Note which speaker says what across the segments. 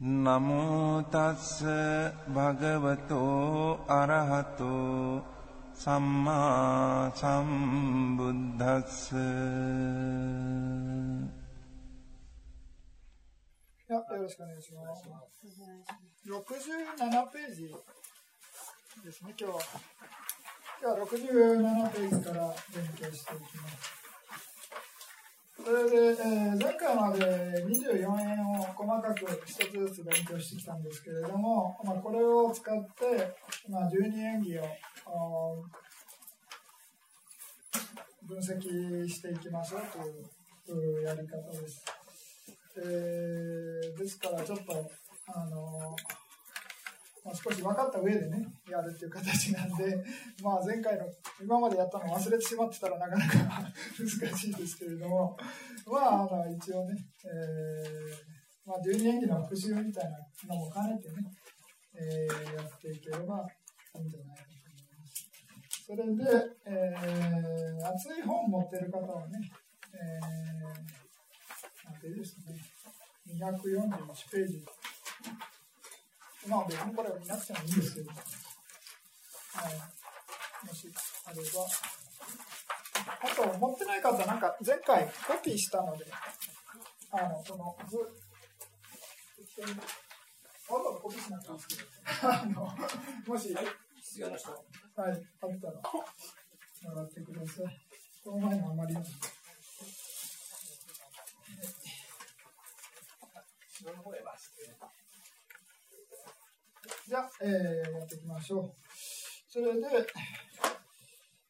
Speaker 1: නමෝ තස්ස භගවතෝ අරහතෝ සම්මා සම්බුද්දස්ස
Speaker 2: いやよろしくお願いします。67ページですね、今日は。今日は67ページから勉強していきます。 それで、えー前回まで24円を細かく一つずつ勉強してきたんですけれども、まあ、これを使って、まあ、12演技を分析していきましょうというやり方です。えーですからちょっとあの、まあ、少し分かった上でねやるっていう形なんで、まあ、前回の今までやったの忘れてしまってたらなかなか難しいですけれどもまああの一応ね、えーまあ、12演技の復習みたいなのも兼ねてね、えーやっていければいいんじゃないかと思います。それで、えー熱い本持ってる方はね、えーなんていいですね、241ページ。まあ別にこれは見なくてもいいんですけど、はい、もしあれば。あと、持ってない方、なんか前回コピーしたので、あの、この図、適当にわざわざコピーしなくていいですけど、あの、もし、
Speaker 3: 必要な人。
Speaker 2: はい、あったら、もらってください。この前のあまりにも。じゃあ、えーやっていきましょう。それで、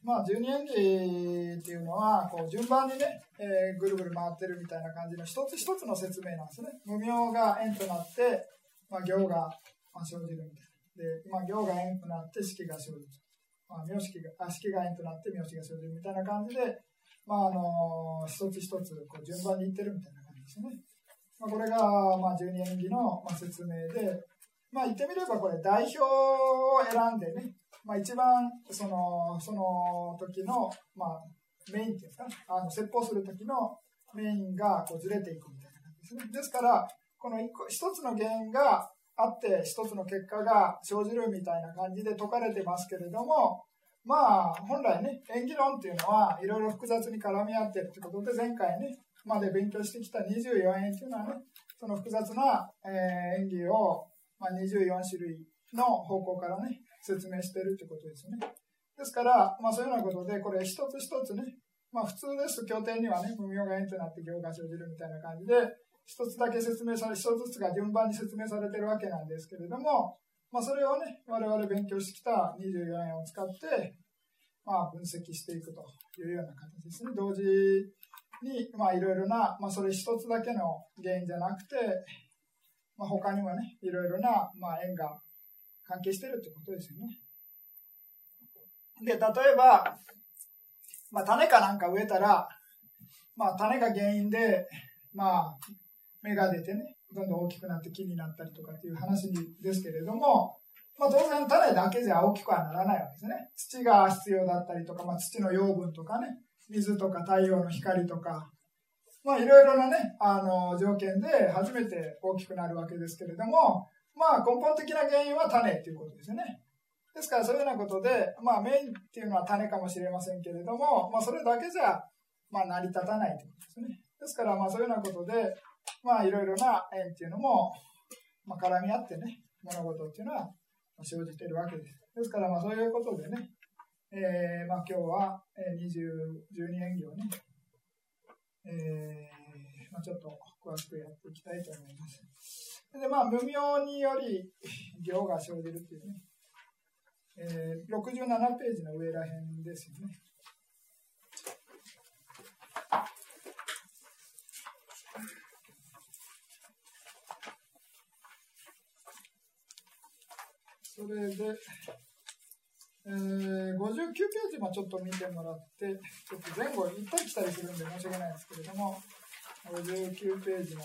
Speaker 2: まあ、12演技っていうのは、こう順番にね、えーぐるぐる回ってるみたいな感じの一つ一つの説明なんですね。無名が円となって、まあ、行がまあ生じるみたいな。で、まあ、行が円となって式が生じる。まあ、名式が、あ式が円となって名詞が生じるみたいな感じで、まあ、あの一つ一つこう順番にいってるみたいな感じですね。まあ、これが、まあ、12演技の、まあ、説明で、まあ、言ってみればこれ代表を選んでね、まあ、一番そのその時の、まあ、メインっていうんですかねあの説法する時のメインがこうずれていくみたいな感じですね。ですからこの一個一つの原因があって一つの結果が生じるみたいな感じで説かれてますけれどもまあ本来ね演技論っていうのはいろいろ複雑に絡み合ってるということで前回ねまで勉強してきた24演っていうのはねその複雑な、えー演技を、まあ、24種類の方向からね説明してるってことですね。ですから、まあ、そういうようなことでこれ一つ一つね、まあ、普通ですと経典にはね無名が円となって行が生じるみたいな感じで一つだけ説明され一つずつが順番に説明されてるわけなんですけれども、まあ、それをね我々勉強してきた24円を使って、まあ、分析していくというような形ですね。同時に、まあ、いろいろな、まあ、それ一つだけの原因じゃなくて、まあ、他にもね、いろいろな、まあ、縁が関係してるってことですよね。で、例えば、まあ、種かなんか植えたら、まあ、種が原因で、まあ、芽が出てね、どんどん大きくなって木になったりとかっていう話ですけれども、まあ、当然種だけじゃ大きくはならないわけですね。土が必要だったりとか、まあ、土の養分とかね、水とか太陽の光とか、まあ、いろいろなね、あの、条件で初めて大きくなるわけですけれども、まあ、根本的な原因は種っていうことですよね。ですから、そういうようなことで、まあ、メインっていうのは種かもしれませんけれども、まあ、それだけじゃ、まあ、成り立たないということですね。ですから、まあ、そういうようなことで、まあ、いろいろな縁っていうのも、まあ、絡み合ってね、物事っていうのは生じているわけです。ですから、まあ、そういうことでね、えーまあ、今日は、えー、20、12演技をね、えーまあ、ちょっと詳しくやっていきたいと思います。で、まあ、無名により行が生じるっていうね、えー、67ページの上らへんですよね。それで、えー、59ページもちょっと見てもらって、ちょっと前後行ったり来たりするんで申し訳ないですけれども、59ページの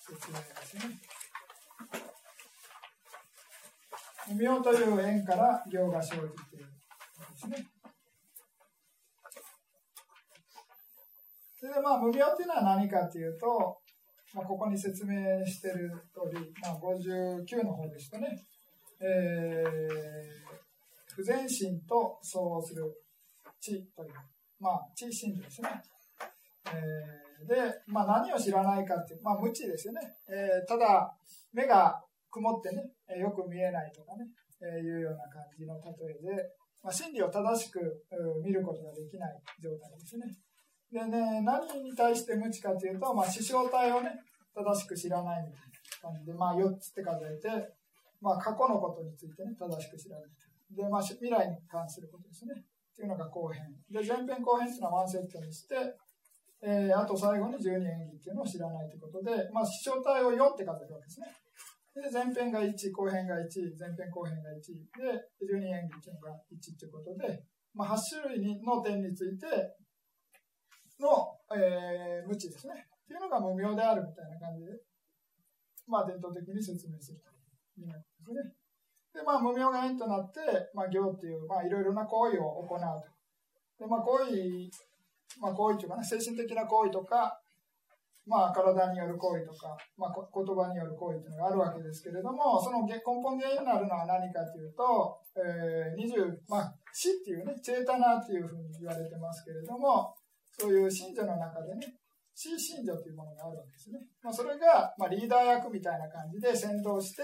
Speaker 2: 説明ですね。無明という縁から行が生じているですね。それでまあ無病っていうのは何かっていうと、まあ、ここに説明している通り、まあ、59の方ですとね、えー、不全心と相応する知という、まあ、知心ですね。えー、で、まあ、何を知らないかっていう、まあ、無知ですよね。えー、ただ、目が曇ってね、よく見えないとかね、え、いうような感じの例えで、まあ、真理を正しく見ることができない状態ですね。でね、何に対して無知かというと、まあ、師匠体をね、正しく知らないみたいな感じで、まあ、4つって数えて、まあ、過去のことについてね、正しく知らない。で、まあ、未来に関することですね。っていうのが後編。で、前編後編っていうのはワンセットにして、えー、あと最後に十二演技っていうのを知らないということで、まあ、師匠体を4って数えるわけですね。で、前編が1、後編が1、前編後編が1、で、十二演技っていうのが1ということで、まあ、8種類の点について、の、えー、無知ですね。っていうのが無明であるみたいな感じで、まあ伝統的に説明するということですね。で、まあ無明が縁となって、まあ行っていう、まあいろいろな行為を行うと。で、まあ行為、まあ行為というかね、精神的な行為とか、まあ体による行為とか、まあ言葉による行為というのがあるわけですけれども、その根本原因になるのは何かというと、えー、20、まあ死っていうね、チェータナっていうふうに言われてますけれども、そういう信者の中でね、C 信者というものがあるわけですね。まあ、それが、まあ、リーダー役みたいな感じで先導して、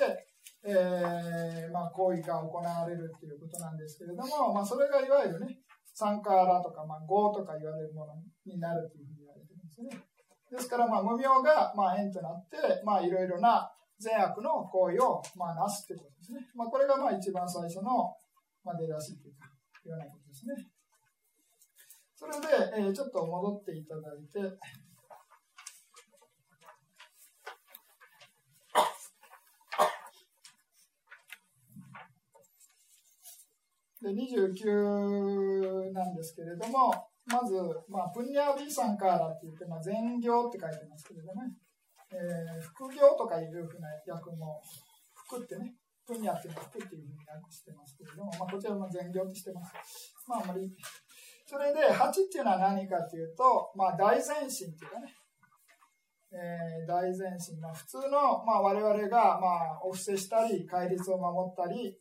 Speaker 2: えー、まあ、行為が行われるっていうことなんですけれども、まあ、それがいわゆるね、サンカーラとか、まあ、ゴーとか言われるものになるというふうに言われてるんですね。ですから、まあ、無明が、まあ、縁となって、まあ、いろいろな善悪の行為を、まあ、なすってことですね。まあ、これが、まあ、一番最初の、まあ、出だしというか、ようなことですね。それで、えー、ちょっと戻っていただいて、で29なんですけれども、まず、まあ、プンニャービーサンカーラって言って、まあ、善行って書いてますけれどもね、えー、副業とかいうふうな訳も、服ってね、プンニャっていうのは服っていうふうに訳してますけれども、まあ、こちらも善行ってしてます。まあ、あまりそれで8っていうのは何かというと、まあ、大前進っていうかね、えー、大前進、まあ、普通の、まあ、我々が、まあ、お布施したり、戒律を守ったり、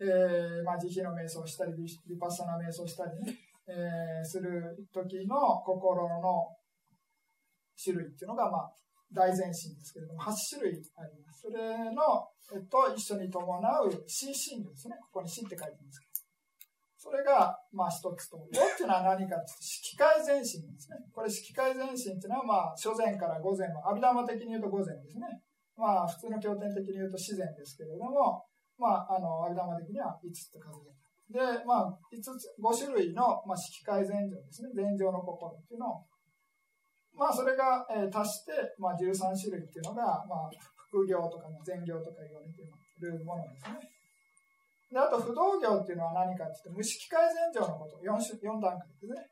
Speaker 2: えーまあ、慈悲の瞑想したり、ヴィパッサナ瞑想したりね、えー、する時の心の種類っていうのが、まあ、大前進ですけれども、8種類あります。それの、えっと、一緒に伴う C 信条ですね。ここに C って書いてますけど。それが、まあ一つと。5っていうのは何かって色界前進ですね。これ色界前進っていうのは、まあ、初前から午前阿弥陀的に言うと午前ですね。まあ、普通の経典的に言うと自然ですけれども、まあ、あの、阿弥陀的には5つって数える。で、まあ、5つ、5種類の、まあ、色界前情ですね。前情の心っていうのを、まあ、それが、えー、足して、まあ、13種類っていうのが、まあ、副業とかの前業とか言われているものですね。で、あと不動業っていうのは何かって言って、無色改善上のこと、4, 4段階ですね。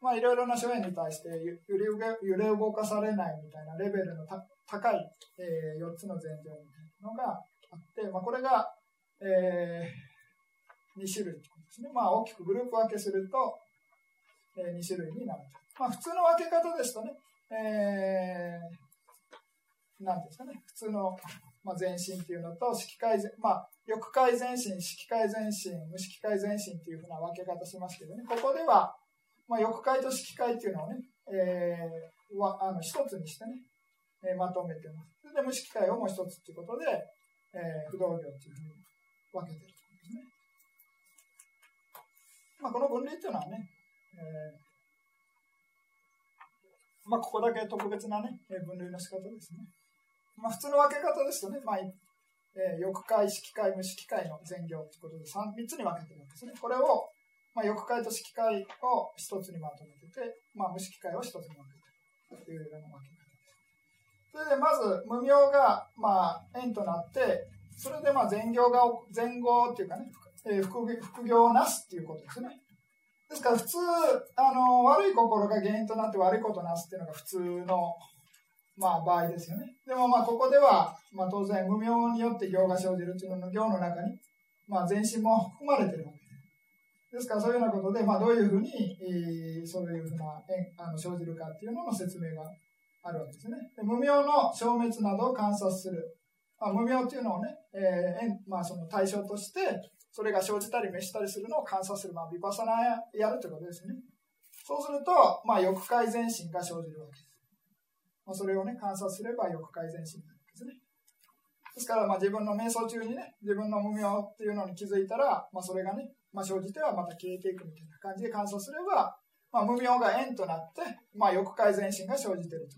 Speaker 2: まあ、いろいろな諸縁に対して揺れ揺れ動かされないみたいなレベルの高い、えー、4つの前提みたいなのがあって、まあ、これが、えー、2種類ですね。まあ、大きくグループ分けすると、えー、2種類になると。まあ、普通の分け方ですとね、えー、なんですかね、普通の、まあ、前進っていうのと、色改善、まあ、欲界前進、色界前進、無色界前進っていうふうな分け方しますけどね、ここでは、まあ、欲界と色界っていうのをね、えー、はあの一つにしてね、えー、まとめてます。それで無色界をもう一つっていうことで、えー、不動業っていうふうに分けてるということですね。まあ、この分類っていうのはね、えー、まあ、ここだけ特別なね、分類の仕方ですね。まあ、普通の分け方ですとね、まあ、えー、欲界、色界、無色界の全業ということで 3, 3つに分けてるんですね。これを、まあ、欲界と色界を一つにまとめてて、まあ、無色界を一つに分けてるというような分け方です。それでまず、無明が、まあ、となって、それでまあ全業が、前後っていうかね、えー、副副業をなすっていうことですね。ですから普通、あの、悪い心が原因となって悪いことをなすっていうのが普通の、まあ、場合ですよね。でもまあ、ここでは、まあ、当然、無明によって行が生じるっていうのの行の中に、まあ、全身も含まれてるわけです。ですから、そういうようなことで、まあ、どういうふうに、えー、そういうふうなあの生じるかっていうのの説明があるわけですね。で無明の消滅などを観察する。まあ、無明っていうのをね、えーまあ、その対象として、それが生じたり滅したりするのを観察する、まあ、ビパサナやるということですね。そうすると、まあ、欲界全身が生じるわけです。まあ、それをね、観察すれば欲界全身になるわけですね。ですから、まあ、自分の瞑想中にね、自分の無明っていうのに気づいたら、まあ、それがね、まあ、生じてはまた消えていくみたいな感じで観察すれば、まあ、無明が縁となって、まあ、欲界全身が生じていると。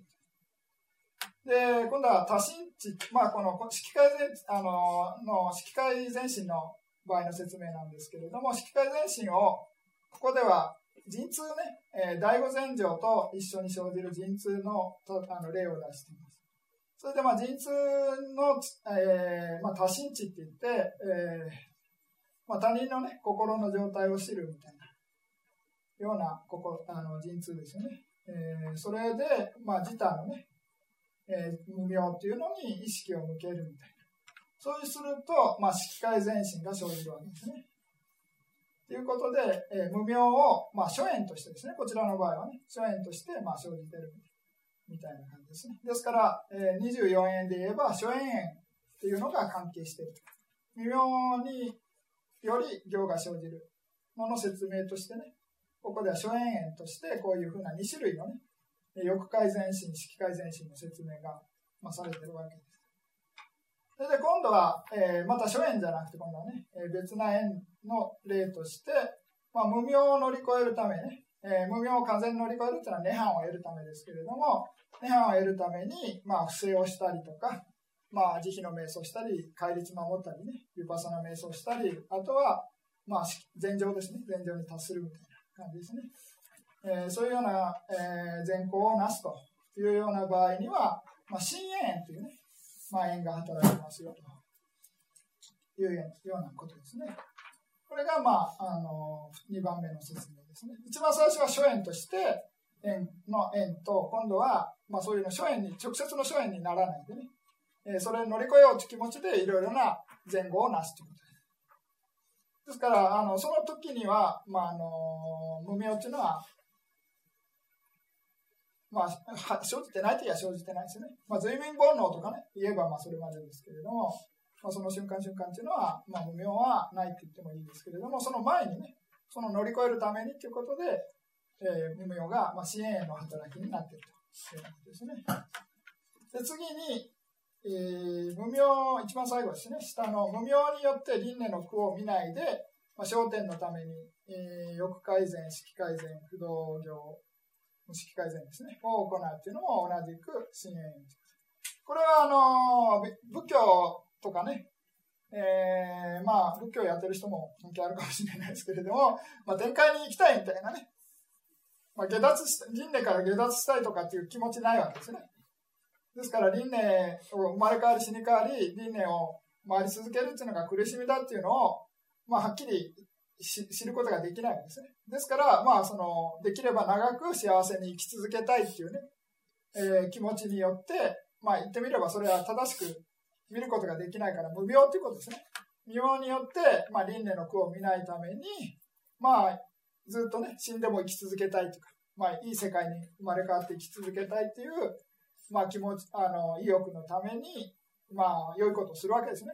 Speaker 2: で、今度は多神地、まあ、この色界全あのの色界全身の場合の説明なんですけれども、色界全身を、ここでは陣痛ね、えー、第五禅定と一緒に生じる陣痛のあの例を出しています。それで、まあ、陣痛の、えーまあ、多神地って言って、えーまあ、他人のね、心の状態を知るみたいなようなこあの陣痛ですよね。えー、それで、まあ、自他のね、えー、無明っていうのに意識を向けるみたいな。そうすると、まあ、色界全身が生じるわけですね。ということで、えー、無明を、まあ、諸縁としてですね、こちらの場合はね、諸縁として、まあ、生じてるみたいな感じですね。ですから、えー、24円で言えば、諸縁縁っていうのが関係している。無明により行が生じるのの説明としてね、ここでは諸縁縁として、こういうふうな2種類のね、欲界全身、色界全身の説明が、まあ、されてるわけです。それで今度は、えー、また諸縁じゃなくて、今度はね、えー、別な縁の例として、まあ、無明を乗り越えるためね、えー、無明を完全に乗り越えるというのは涅槃を得るためですけれども、涅槃を得るために、まあ、不正をしたりとか、まあ、慈悲の瞑想したり、戒律守ったりね、ユパサナ瞑想したり、あとは、まあ、禅情ですね、禅情に達するみたいな感じですね。えー、そういうような、えー、善行をなすというような場合には、まあ、深縁というね、まあ、縁が働きますよというようなことですね。これが、まあ、あの2番目の説明ですね。一番最初は諸縁として縁の縁と、今度は、まあ、そういうの諸縁に、直接の諸縁にならないでね、えー、それを乗り越えようという気持ちでいろいろな前後をなすということです。ですから、あのその時には、まあ、あの無明というのはまあ、生じてないといえば生じてないですね。まあ、随分煩悩とかね、言えばまあそれまでですけれども、まあ、その瞬間瞬間っていうのは、まあ、無明はないと言ってもいいですけれども、その前にね、その乗り越えるためにということで、えー、無明が、まあ、支援への働きになっているということですね。で次に、えー、無明、一番最後ですね、下の無明によって輪廻の苦を見ないで、まあ、焦点のために、えー、欲改善、色改善、不動業、無式改善ですね、を行うっていうのも同じく深淵これはあの仏教とかね、えー、まあ仏教やってる人も関係あるかもしれないですけれども、まあ、展開に行きたいみたいなね、まあ、下脱し輪廻から下脱したいとかっていう気持ちないわけですね。ですから輪廻を生まれ変わり死に変わり輪廻を回り続けるっていうのが苦しみだっていうのを、まあ、はっきり知ることができないんですね。ですから、まあ、その、できれば長く幸せに生き続けたいっていうね、えー、気持ちによって、まあ、言ってみればそれは正しく見ることができないから無病っていうことですね。無病によって、まあ、輪廻の苦を見ないために、まあ、ずっとね、死んでも生き続けたいとか、まあ、いい世界に生まれ変わって生き続けたいっていう、まあ、気持ち、あの、意欲のために、まあ、良いことをするわけですね。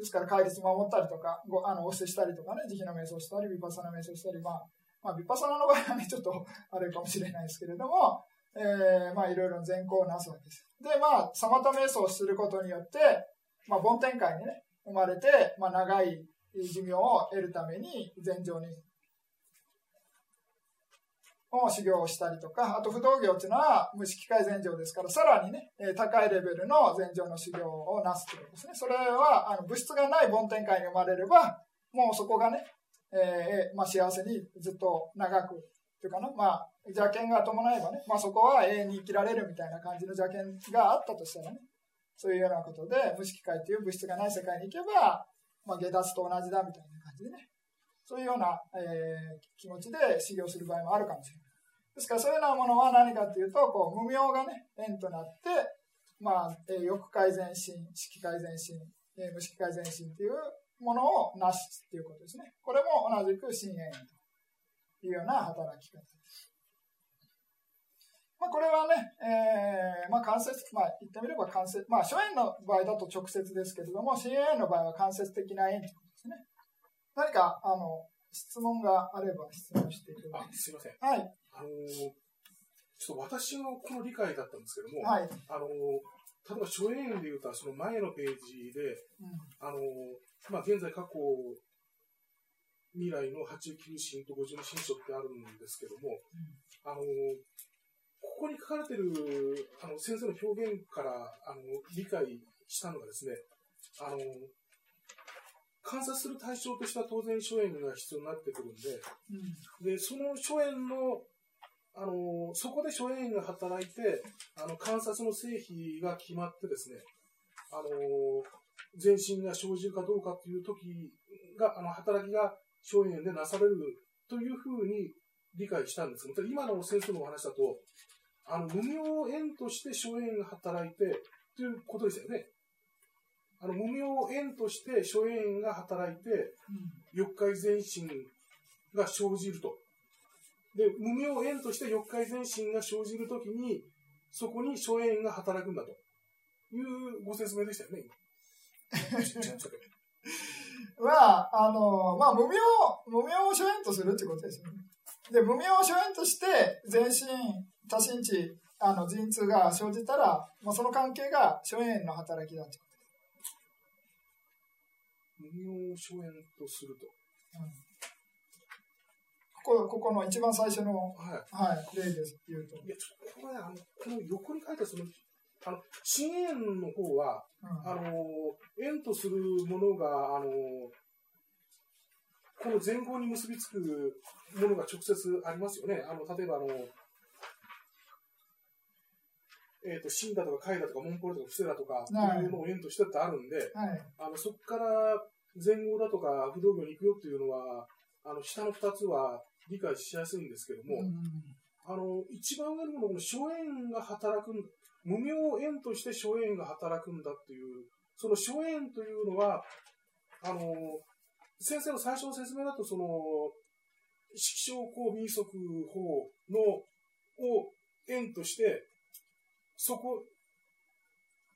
Speaker 2: ですから、戒律守ったりとか、ごあのお布施したりとかね、慈悲の瞑想したり、ヴィパサナ瞑想したり、まあ、まあ、ヴィパサナの場合はね、ちょっと あれかもしれないですけれども、えー、まあ、いろいろ善行をなすわけです。で、まあ、サマタ瞑想をすることによって、まあ、梵天界にね、生まれて、まあ、長い寿命を得るために、禅情にを修行したりとか、あと不動業っていうのは無色界禅定ですから、さらにね、高いレベルの禅定の修行をなすということですね。それは、あの物質がない梵天界に生まれれば、もうそこがね、えー、まあ、幸せにずっと長く、というかな、まあ、邪険が伴えばね、まあ、そこは永遠に生きられるみたいな感じの邪険があったとしたらね、そういうようなことで、無色界という物質がない世界に行けば、まあ、下脱と同じだみたいな感じでね。そういうような、えー、気持ちで修行する場合もあるかもしれない。ですからそういうようなものは何かというと、こう無明がね、縁となって、まあ、えー、欲改善心、色改善心、えー、無色改善心というものをなすということですね。これも同じく心縁というような働き方です。まあ、これはね、えー、まあ、間接、まあ、言ってみれば間接、まあ、初縁の場合だと直接ですけれども、心縁の場合は間接的な縁ということですね。何か、あの、質問があれば質問していただ
Speaker 3: きすいません。
Speaker 2: はい。
Speaker 3: あのー、ちょっと私のこの理解だったんですけども、
Speaker 2: はい。
Speaker 3: あのー、例えば初縁でいうと、その前のページで、うん、あのー、まあ、現在過去、未来の89神と50の神書ってあるんですけども、うん、あのここに書かれてるあの先生の表現からあの理解したのがですね、あの観察する対象としては当然初縁が必要になってくるんで、うん、でその初縁のあのそこで初縁が働いてあの観察の成否が決まってですねあの全身が生じるかどうかという時があの働きが初縁でなされるというふうに理解したんですが今の先生のお話だとあの無明縁として初縁が働いてということですよね。あの無明縁として諸縁が働いて、欲界前進が生じると。で、無明縁として欲界前進が生じるときに、そこに諸縁が働くんだというご説明でしたよね、
Speaker 2: まあ、あの、まあ、無明、無明を諸縁とするってことですよね。で、無明を諸縁として、全身、多身地、あの、陣痛が生じたら、まあ、その関係が諸縁の働きだと。
Speaker 3: 無明諸縁とすると。うん、
Speaker 2: ここここの一番最初の、
Speaker 3: はい
Speaker 2: はい、例です言うと。
Speaker 3: いやちょこれあのこの横に書いたそのあの新縁の方は、うん、あの縁とするものがあのこの前後に結びつくものが直接ありますよね。あの例えばあのえーと、死んだとか、貝だとか、モンポルとか、伏せだとか、っていうのを縁としてってあるんで、
Speaker 2: はい、
Speaker 3: あのそこから前後だとか、不動業に行くよっていうのは、あの下の2つは理解しやすいんですけども、うん、あの一番上のもの、この諸縁が働く、無名縁として諸縁が働くんだっていう、その諸縁というのは、あの先生の最初の説明だと、その、色小公民則法のを縁として、そこ、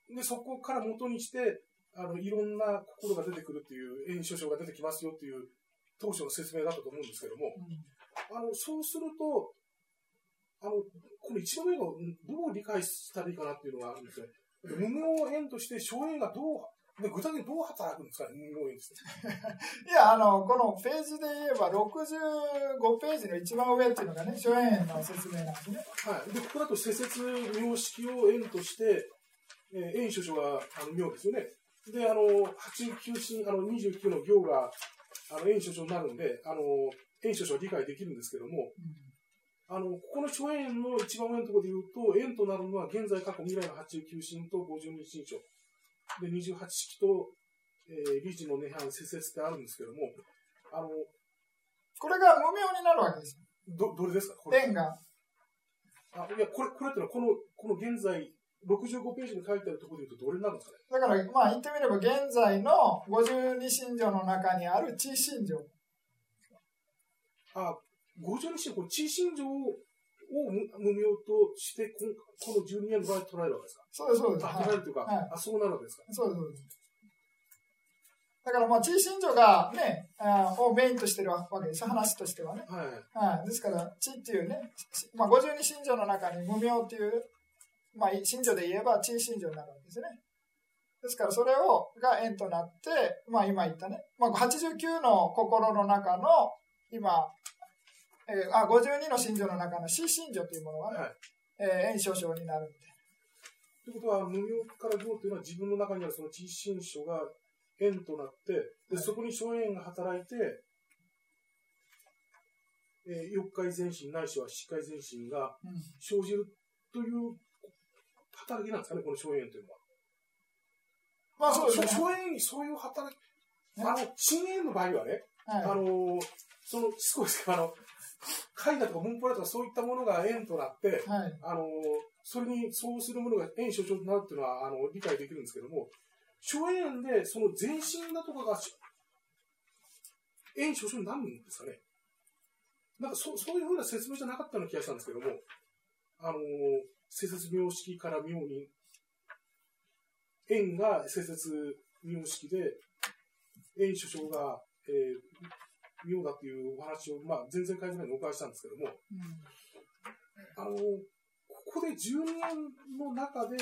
Speaker 3: で、そこから元にして、あの、いろんな心が出てくるっていう、炎症症が出てきますよっていう当初の説明だったと思うんですけども、うん、あの、そうすると、あの、この一番目がどう理解したらいいかなっていうのがあるんですね。無名縁として荘園がどう具体的にどう働くんですかね、無名縁
Speaker 2: いや、あの、このページで言えば、65ページの一番上っていうのがね、荘園の説明なんですね。
Speaker 3: はい。で、ここだと、施設名式を縁として、えー、縁所所があの名ですよね。で、あの、8、9進、あの、29の行が、あの、縁所所になるんで、あの、縁所所は理解できるんですけども、うん、あの、ここの諸縁の一番上のところで言うと、縁となるのは現在、過去、未来の8、9進と52進所。で、28式と、えー、理事の涅槃、施設ってあるんですけども、あの、
Speaker 2: これが無名になるわけです
Speaker 3: ど、どれですか？
Speaker 2: これ。縁が。
Speaker 3: あ、いや、これ、これってのは、この、この現在、65ページに書いてあるところで言うと、どれになるんですかね？
Speaker 2: だから、まあ、言ってみれば、現在の52信条の中にある地信条。
Speaker 3: あ、52信条、この地信条を無名としてこ、この12年の場合捉えるわけですか？
Speaker 2: そうです、そうです。
Speaker 3: 捉えるというか、はい、あ、そうなるわけですか？
Speaker 2: そうです、そうです。だからまあ、地信条がね、あをメインとしてるわけです、話としてはね。
Speaker 3: はい。
Speaker 2: はい、ですから、地っていうね、まあ、52信条の中に無名っていうまあ、信条で言えば、地信条になるわけですね。ですから、それを、が縁となって、まあ、今言ったね、まあ、89の心の中の、今、えー、あ、52の信条の中の死信条というものがね、はい、えー、縁少々になるんで。
Speaker 3: ということは、無明から行というのは自分の中にあるその地信書が縁となって、で、はい、そこに諸縁が働いて、えー、欲界前進ないしは四界前進が生じるという働きなんですかね、この荘園というのは。
Speaker 2: まあそうですね。
Speaker 3: 荘園にそういう働き、あの、深淵の場合はね、
Speaker 2: はい
Speaker 3: あの、その、しつこいですけど、あの、絵画とか文法だとかそういったものが円となって、
Speaker 2: はい。
Speaker 3: あの、それにそうするものが円所長となるっていうのは、あの、理解できるんですけども、諸円で、その全身だとかが、円所長になるんですかね。なんかそ、そういうふうな説明じゃなかったような気がしたんですけども、あの、施設名式から妙に、円が施設名式で、円所長が、えー妙だっていうお話を、まあ、全然改善前にお伺いしたんですけども、
Speaker 2: うん
Speaker 3: あの、ここで12円の中で、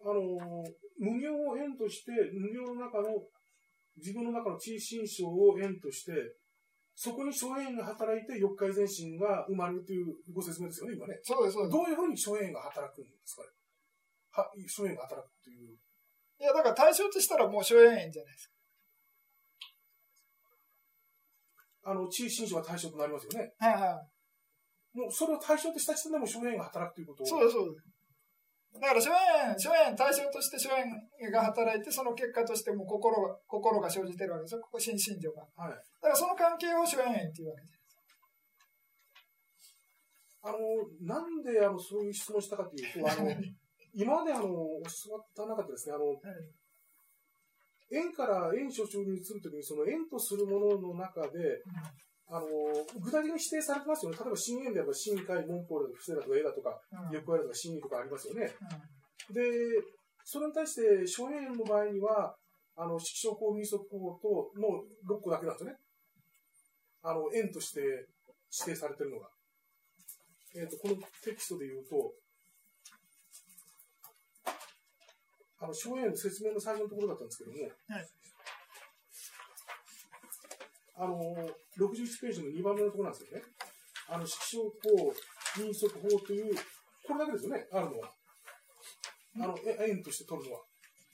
Speaker 3: あの、無行を円として、無行の中の、自分の中の地位心象を円として、そこに諸円が働いて欲界前進が生まれるというご説明ですよね、今ね。
Speaker 2: そうです、そうです。
Speaker 3: どういうふうに諸円が働くんですかね。は、諸円が働くという。
Speaker 2: いや、だから対象としたらもう荘園園じゃないです
Speaker 3: あの、地位心象が対象となりますよね。
Speaker 2: か。はいはい。
Speaker 3: もう、それを対象とした時点でもう諸円が働くということを。
Speaker 2: そうです、そうです。だから、荘園、荘園対象として荘園が働いて、その結果としてもう心が、心が生じてるわけですよ。ここ、心身情が。
Speaker 3: はい。
Speaker 2: だから、その関係を荘園園っていうわけです。
Speaker 3: あの、なんで、あの、そういう質問したかというと、あの、今まであの、教わった中でですね、あの、
Speaker 2: はい
Speaker 3: 円から円所長に移るときに、その円とするものの中で、あの、具体的に指定されてますよね。例えば、新円であれば、新海、文法だとか、不正だとか、絵だとか、
Speaker 2: うんうん
Speaker 3: 役割だとか、真理とかありますよね。
Speaker 2: うん
Speaker 3: で、それに対して、諸円の場合には、あの、色小法、民則法との6個だけなんですよね。あの、円として指定されてるのが。えっ、と、このテキストで言うと、あの、諸円の説明の最初のところだったんですけども、
Speaker 2: はい
Speaker 3: あの、61ページの2番目のところなんですよね。あの、色小法、民則法という、これだけですよね、あるのは。あの、え円として取るのは。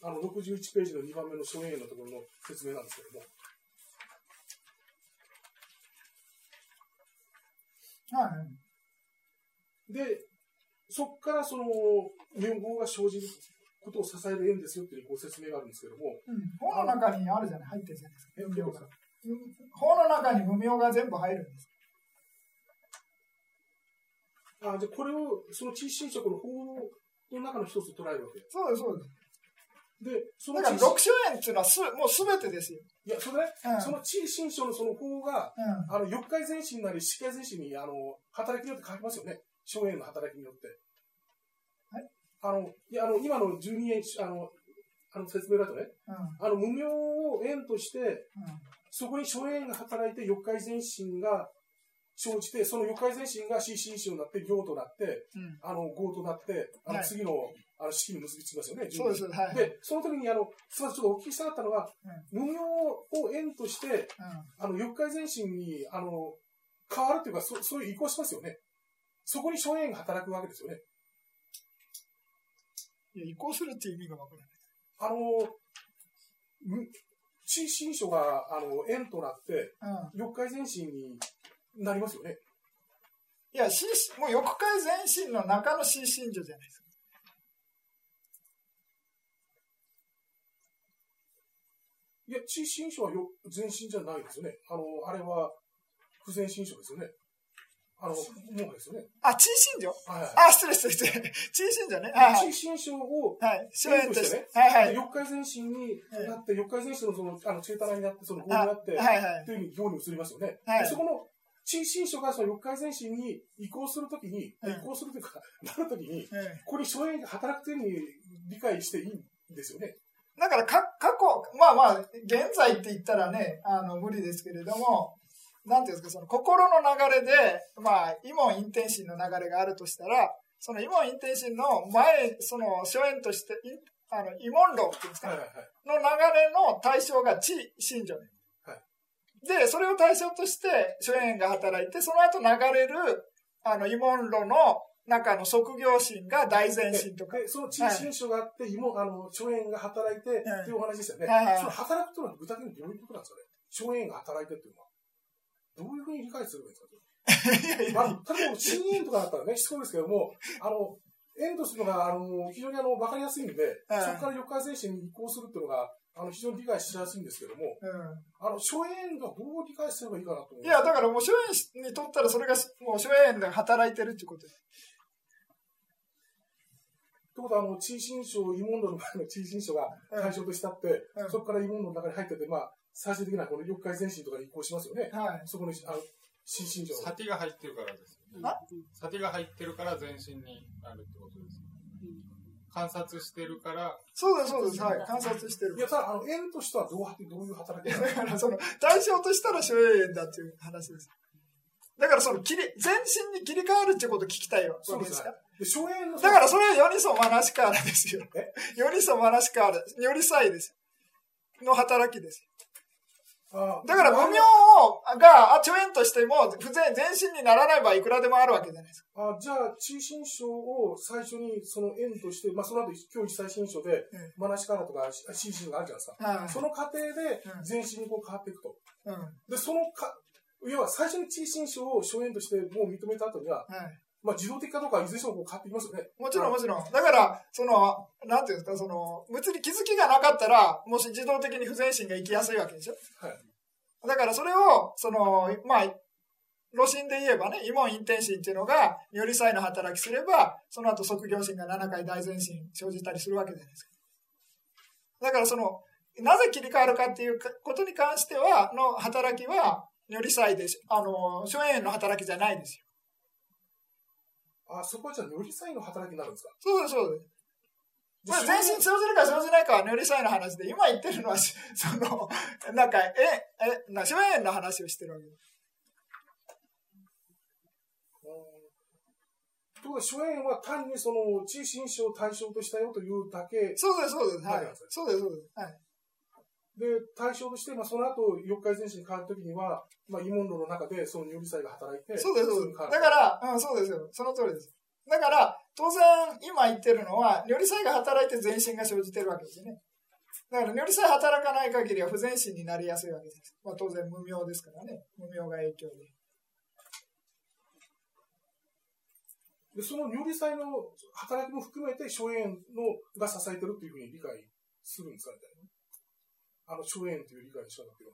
Speaker 3: あの、61ページの2番目の諸円のところの説明なんですけども。
Speaker 2: はい。
Speaker 3: で、そこからその、日本語が生じることを支える円ですよっていうご説明があるんですけども、
Speaker 2: うん。法の中にあるじゃない、入ってるじゃないですか。無名が。うん法の中に無名が全部入るんです。
Speaker 3: あじゃあこれを、その地位侵食の法の中の一つと捉えるわけ。
Speaker 2: そうです、そうです。
Speaker 3: で、その
Speaker 2: だから、
Speaker 3: 地
Speaker 2: 六種園っていうのはす、もうすべてですよ。
Speaker 3: いや、それね、
Speaker 2: うん
Speaker 3: その地位侵食のその法が、
Speaker 2: うん。
Speaker 3: あの、欲界前進なり、色界前進に、あの、働きによって変わりますよね。荘園の働きによって。
Speaker 2: はい
Speaker 3: あの、いや、あの、今の12円、あの、あの説明だとね、
Speaker 2: うん。
Speaker 3: あの、無名を円として、
Speaker 2: うん。
Speaker 3: そこに諸縁が働いて欲界前進が生じて、その欲界前進が死心子になって行となって、
Speaker 2: うん。
Speaker 3: あの、業となって、あの
Speaker 2: はい
Speaker 3: 次の、あの式に結びつきますよね。
Speaker 2: そうです、はい。
Speaker 3: で、その時に、あの、すみません、ちょっとお聞きしたかったのは、無名を円として、
Speaker 2: う
Speaker 3: あの、欲界前進に、あの、変わるというか、そそういう移行しますよね。そこに諸縁が働くわけですよね。
Speaker 2: ん。いや、移行するっていう意味がわからない。
Speaker 3: あの、む地心書が、あの、円となって、
Speaker 2: うん。
Speaker 3: 欲界前進になりますよね。
Speaker 2: いや、しもう欲界全身の中の心身女じゃないですか。
Speaker 3: いや、地心書はよ全身じゃないですよね。あの、あれは、不全心書ですよね。あの、もうですよね。
Speaker 2: あ、地心女
Speaker 3: はいはい。
Speaker 2: あ、失礼失礼失礼。地心女ね。はいはい。
Speaker 3: 地心書を、
Speaker 2: はい。荘園として。
Speaker 3: ね
Speaker 2: はいはい。
Speaker 3: 欲界前進になって、欲界前進のその、あの、チェータナになって、その、法に
Speaker 2: あ
Speaker 3: なって、
Speaker 2: はいはい。
Speaker 3: というふうに行に移りますよね。
Speaker 2: はい
Speaker 3: でそこの、地心書がその欲界前進に移行するときに、
Speaker 2: うん
Speaker 3: 移行するというか、なるときに、
Speaker 2: うん
Speaker 3: ここに諸縁が働くというふうに理解していいんですよね。
Speaker 2: だからか、過去、まあまあ、現在って言ったらね、あの、無理ですけれども、なんていうんですか、その心の流れで、まあ、イモン・インテンシンの流れがあるとしたら、そのイモン・インテンシンの前、その、諸縁として、あの、イモン論っていうんですかね、
Speaker 3: はいはいはい。
Speaker 2: の流れの対象が地、信女ね。
Speaker 3: は
Speaker 2: で、それを対象として、諸縁が働いて、その後流れる、あの、イモン論の中の即業心が大前心とか。
Speaker 3: で、その地心書があって、芋、あの、諸縁が働いて、っていうお話ですよね。
Speaker 2: はいはい
Speaker 3: その働くというのは具体的にどういうことなんですかね？諸縁が働いてっていうのは。どういうふうに理解すればいいんですか？まあ、例えば、新縁とかだったらね、しつこいですけども、あの、縁とするのが、あの、非常にあの、わかりやすいんで、
Speaker 2: はい
Speaker 3: そこから欲界前進に移行するっていうのが、あの非常に理解しやすいんですけども、
Speaker 2: うん。
Speaker 3: あの、初演がどう理解すればいいかなと思
Speaker 2: いや、だからもう、初演にとったらそれが、もう初演で働いてるっていうことです。
Speaker 3: ということは、あの、地位新書、慰問論の前の地位新書が対象としたって、
Speaker 2: うん。
Speaker 3: そこから慰問論の中に入ってて、まあ、最終的なこの欲界前進とかに移行しますよね。
Speaker 2: はい。
Speaker 3: そこに、あの、新新書の。
Speaker 4: サティが入ってるからですよね。
Speaker 2: あ？
Speaker 4: サティが入ってるから全身になるってことですよ。観察してるから、
Speaker 2: そうです、そうです。はい。観察してる
Speaker 3: い。や、ただ、あの、円としてはどうどういう働きなの
Speaker 2: だからその対象としたら初演だっていう話です。だからその切り、全身に切り替わるっていうことを聞きたいわけですか？だからそれはヨニソマナシカーラですよ
Speaker 3: え？
Speaker 2: ヨニソマナシカーラ、よりさいです。の働きです。
Speaker 3: あ
Speaker 2: だから無名を、が、あ、初演としても、不全、全身にならない場合いくらでもあるわけじゃないですか。
Speaker 3: あじゃあ、地位新書を最初にその円として、まあ、その後、教育最新書で
Speaker 2: うん、
Speaker 3: マナシカラとか、新新があるじゃないですか。
Speaker 2: はい。
Speaker 3: その過程で
Speaker 2: うん、
Speaker 3: 全身にこう変わっていくと。
Speaker 2: うん。は
Speaker 3: で、そのか、要は最初に地位新書を初演としてもう認めた後には、
Speaker 2: い。
Speaker 3: まあ、自動的かどうかはいずれにしてもこう変わってきますよね。
Speaker 2: もちろんもちろん。だから、その、なんていうんですか、その、物理気づきがなかったら、もし自動的に不全身が生きやすいわけでしょ。
Speaker 3: はい。
Speaker 2: だからそれを、その、まあ、露心で言えばね、異門陰天心っていうのが、より才の働きすれば、その後即行心が7回大前心生じたりするわけじゃないですか。だからその、なぜ切り替わるかっていうことに関しては、の働きは、より才です。あの、諸縁の働きじゃないですよ。
Speaker 3: あ、そこはじゃあ、より才の働きになるんですか？
Speaker 2: そうです、そうです。まあ、
Speaker 3: で
Speaker 2: 全身生じるか生じないかは、より才の話で、今言ってるのは、その、なんか、え、え、な、諸縁の話をしてるわけです。
Speaker 3: ということは、初演は単にその、地位新書を対象としたよというだけ
Speaker 2: そうです、そうです。はい。そうです、そうです。はい。
Speaker 3: で、対象として、まあ、その後、四日前進に変わるときには、まあ、慰問論の中で、その如理祭が働いて、
Speaker 2: そうです、そうです。だから、うん、そうですよ。その通りです。だから、当然、今言ってるのは、如理祭が働いて全身が生じてるわけですよね。だから、如理祭働かない限りは不全身になりやすいわけです。まあ、当然、無名ですからね。無名が影響で。
Speaker 3: で、その如理祭の働きも含めて、荘園のが支えてるっていうふうに理解するんですかみたいな。あの、荘園という理解にしたんだけど。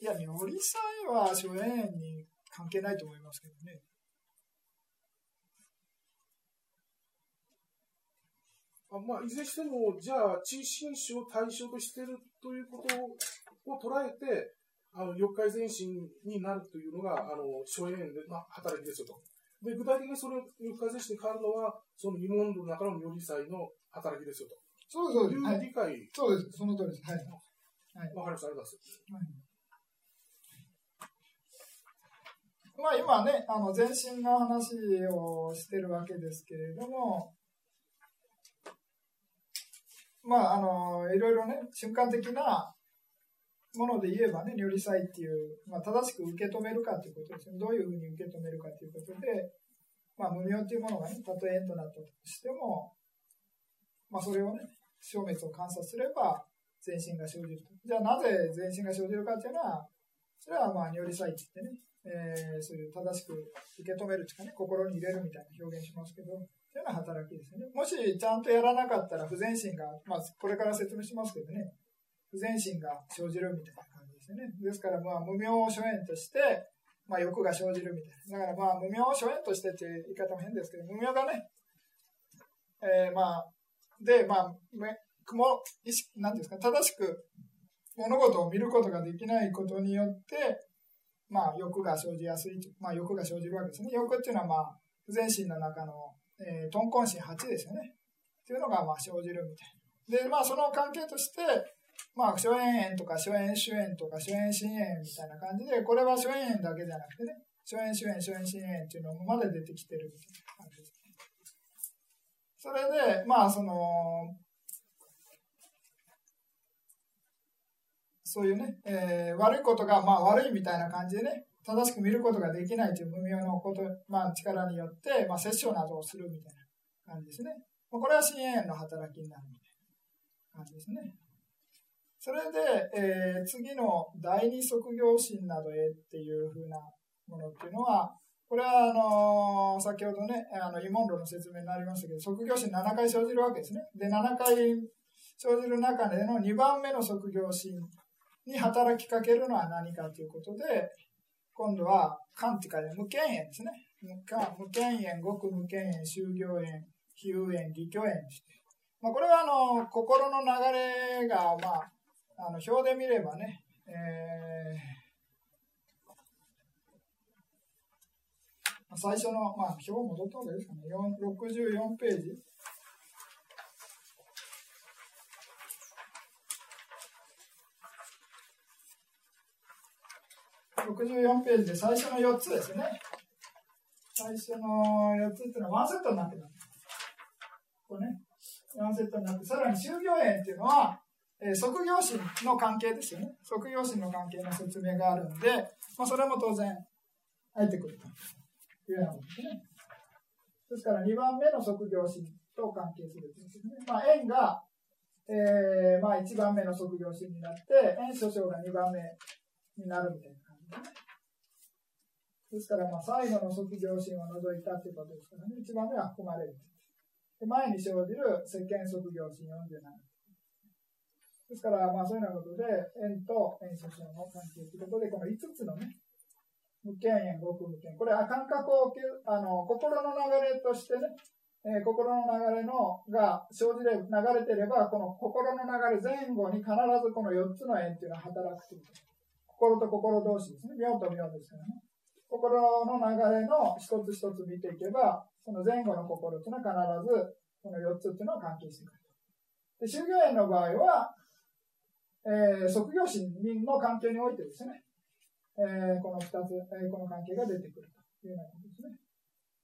Speaker 2: いや、如理祭は諸縁に関係ないと思いますけどね。
Speaker 3: あまあ、いずれにしても、じゃあ、地位紳士を対象としているということを捉えて、あの、四日前進になるというのが、あの、諸縁で、まあ、働きですよと。で、具体的にその四日前進に変わるのは、その慰問論の中の如理祭の働きですよと。
Speaker 2: そうそうはい。
Speaker 3: 理解、
Speaker 2: そうです、その通りです。はい。
Speaker 3: わかりました、ありがとうございます。
Speaker 2: まあ今ね、あの、全身の話をしてるわけですけれども、まあ、あの、いろいろね、瞬間的なもので言えばね、如理祭っていう、まあ、正しく受け止めるかということですね。どういうふうに受け止めるかということで、まあ、無明っていうものがね、たとえ縁となったとしても、まあ、それをね、消滅を観察すれば、全身が生じると。じゃあ、なぜ全身が生じるかっていうのは、それはまあ、如理祭って言ってね、えーそういう正しく受け止めるとかね、心に入れるみたいな表現しますけど、そういうような働きですよね。もしちゃんとやらなかったら不全心が、まあ、これから説明しますけどね、不全心が生じるみたいな感じですよね。ですから、まあ、無明諸縁として、まあ、欲が生じるみたいな。だから、まあ、無明諸縁としてっていう言い方も変ですけど、無明がね、えーまあ、で、まあ、め雲意識、なんですか、正しく物事を見ることができないことによって、まあ、欲が生じやすい、まあ、欲が生じるわけですね。欲っていうのは、まあ、不全心の中の、えー、豚根心8ですよね。っていうのが、まあ、生じるみたいな。で、まあ、その関係として、まあ、諸縁縁とか諸縁主縁とか諸縁心縁みたいな感じで、これは諸縁縁だけじゃなくてね、諸縁主縁、諸縁心縁っていうのまで出てきてるみたいな感じです。それで、まあ、その、そういうね、えー悪いことが、まあ悪いみたいな感じでね、正しく見ることができないという無明のこと、まあ力によって、まあ殺生などをするみたいな感じですね。まあこれは心縁の働きになるみたいな感じですね。それで、えー次の第二即業心などへっていうふうなものっていうのは、これはあのー先ほどね、あの、慰問論の説明になりましたけど、即業心7回生じるわけですね。で、7回生じる中での2番目の即業心に働きかけるのは何かということで、今度は、漢って書いて無権縁ですね。無権縁、極無権縁、修行縁、比喩縁、義挙縁まあ、これはあの心の流れが、まあ、あの表で見ればね、えー、最初の、まあ、表戻った方がいいですかね、64ページ。64ページで最初の4つですね。最初の4つっていうのはワンセットになってる。これね。ワンセットになって、さらに就業園っていうのは、えー、即業心の関係ですよね。即業心の関係の説明があるんで、まあ、それも当然入ってくるというなことですね。ですから2番目の即業心と関係するということですね。まあ、円が、えーまあ、1番目の即業心になって、円諸章が2番目になるみたいな感じですね。ですから、まあ、最後の即業心を除いたということですからね、1番目は含まれる。で前に生じる世間卒業心47。ですから、まあそういうようなことで、円と円諸章の関係ということで、この5つのね、無権円、極無権。これは感覚をあの、心の流れとしてね、えー、心の流れのが生じれ流れてれば、この心の流れ前後に必ずこの4つの円というのは働くという。心と心同士ですね。妙と妙ですからね。心の流れの一つ一つ見ていけば、その前後の心というのは必ずこの4つっていうのは関係してくる。で、修行園の場合は、えー、即業心の関係においてですね、えー、この2つ、えー、この関係が出てくるというようなことですね。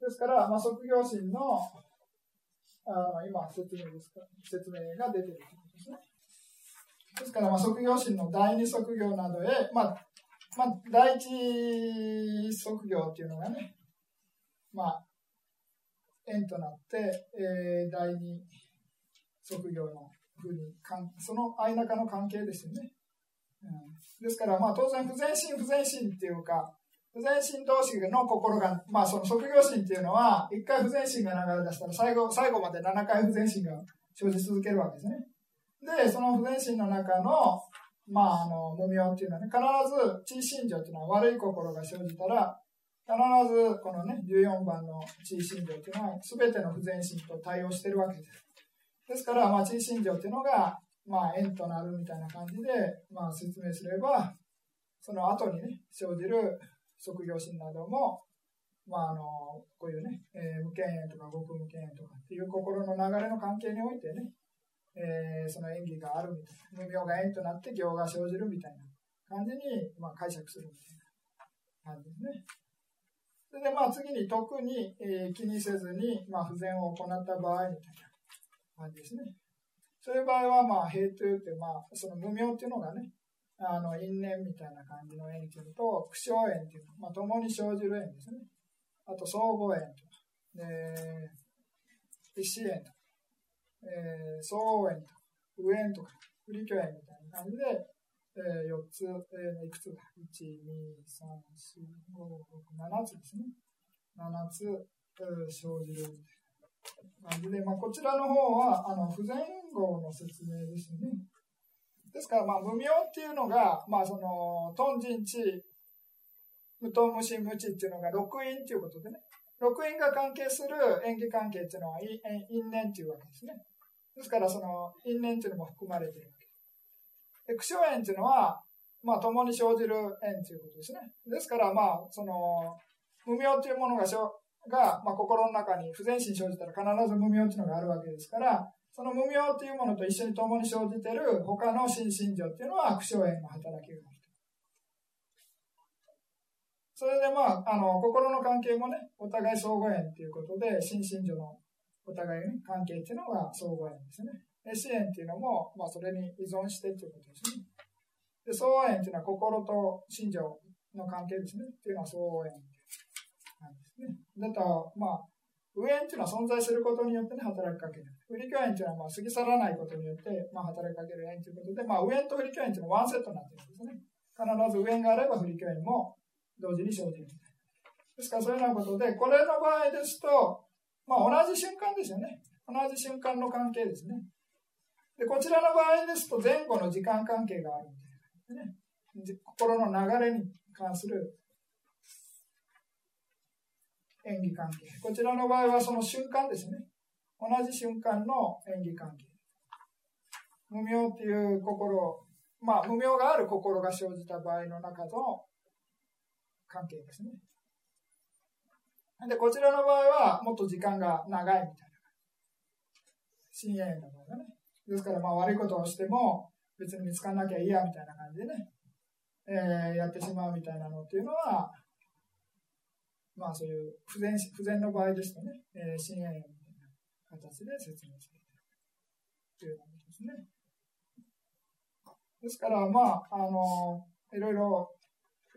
Speaker 2: ですから、まあ、即業心のあの今説明ですか、説明が出てるということですね。ですから、まあ、即業心の第二即業などへ、まあ、まあ、第一即業っていうのがね、まあ、縁となって、えー、第二職業のふうに、その間中の関係ですよね。ですから、まあ当然不全心不全心っていうか、不全心同士の心が、まあその職業心っていうのは、一回不全心が流れ出したら最後、最後まで7回不全心が生じ続けるわけですね。で、その不全心の中の、まああの、無明っていうのはね、必ず、地心情っていうのは悪い心が生じたら、必ずこのね、14番の地位心情というのは、すべての不全心と対応してるわけです。ですから、まあ、地位心情というのが、まあ、縁となるみたいな感じで、まあ、説明すれば、その後にね、生じる職業心なども、まあ、あの、こういうね、えー、無権縁とか極無権縁とかっていう心の流れの関係においてね、えー、その演技があるみたいな、無明が縁となって行が生じるみたいな感じに、まあ、解釈するみたいな感じですね。それでまあ次に特に、えー、気にせずに、まあ、不全を行った場合みたいな感じですね。そういう場合は、まあ、平等って、まあ、その無名っていうのがね、あの因縁みたいな感じの縁っていうのと、苦笑縁っていうの、まあ、共に生じる縁ですね。あと、相互縁とか、で、一子縁とか、えー、相応縁とか、右縁とか、不利虚縁みたいな感じで、えー、4つ、えー、いくつだ ?1、2、3、4、5、6、7つですね。7つ、えー、生じる感じで、まあ、こちらの方は、あの、不全号の説明ですね。ですから、まあ、無明っていうのが、まあ、その、トンジンチ、無ト無心無知っていうのが六因っていうことでね。六因が関係する演技関係っていうのは因縁っていうわけですね。ですから、その因縁っていうのも含まれている。で、苦笑縁っていうのは、まあ、共に生じる縁ということですね。ですから、まあ、その、無明というものが生が、まあ、心の中に不全心生じたら必ず無明というのがあるわけですから、その無明というものと一緒に共に生じている他の心身情っていうのは苦笑縁の働きがある。それでまあ、あの、心の関係もね、お互い相互縁ということで、心身情のお互い、ね、関係っていうのが相互縁ですね。支援っていうのも、まあ、それに依存してということですね。で、相応縁っていうのは心と心情の関係ですね。っていうのは相応縁ね。だと、まあ、上縁っていうのは存在することによってね、働きかける。不利教縁っていうのは、まあ、過ぎ去らないことによって、まあ、働きかける縁ということで、まあ、上縁と不利教縁っていうのはワンセットになってるんですね。必ず上縁があれば不利教縁も同時に生じる。ですから、そういうようなことで、これの場合ですと、まあ、同じ瞬間ですよね。同じ瞬間の関係ですね。で、こちらの場合ですと前後の時間関係があるんで、ね、心の流れに関する演技関係。こちらの場合はその瞬間ですね。同じ瞬間の演技関係。無明っていう心、まあ無明がある心が生じた場合の中の関係ですね。で、こちらの場合はもっと時間が長いみたいな。深夜の場合はね。ですからまあ悪いことをしても別に見つからなきゃいいやみたいな感じでね、えー、やってしまうみたいなのっていうのは、まあそういう不全不全の場合ですとね、えー、深夜みたいな形で説明されているということですね。ですから、まあ、あの、いろいろ、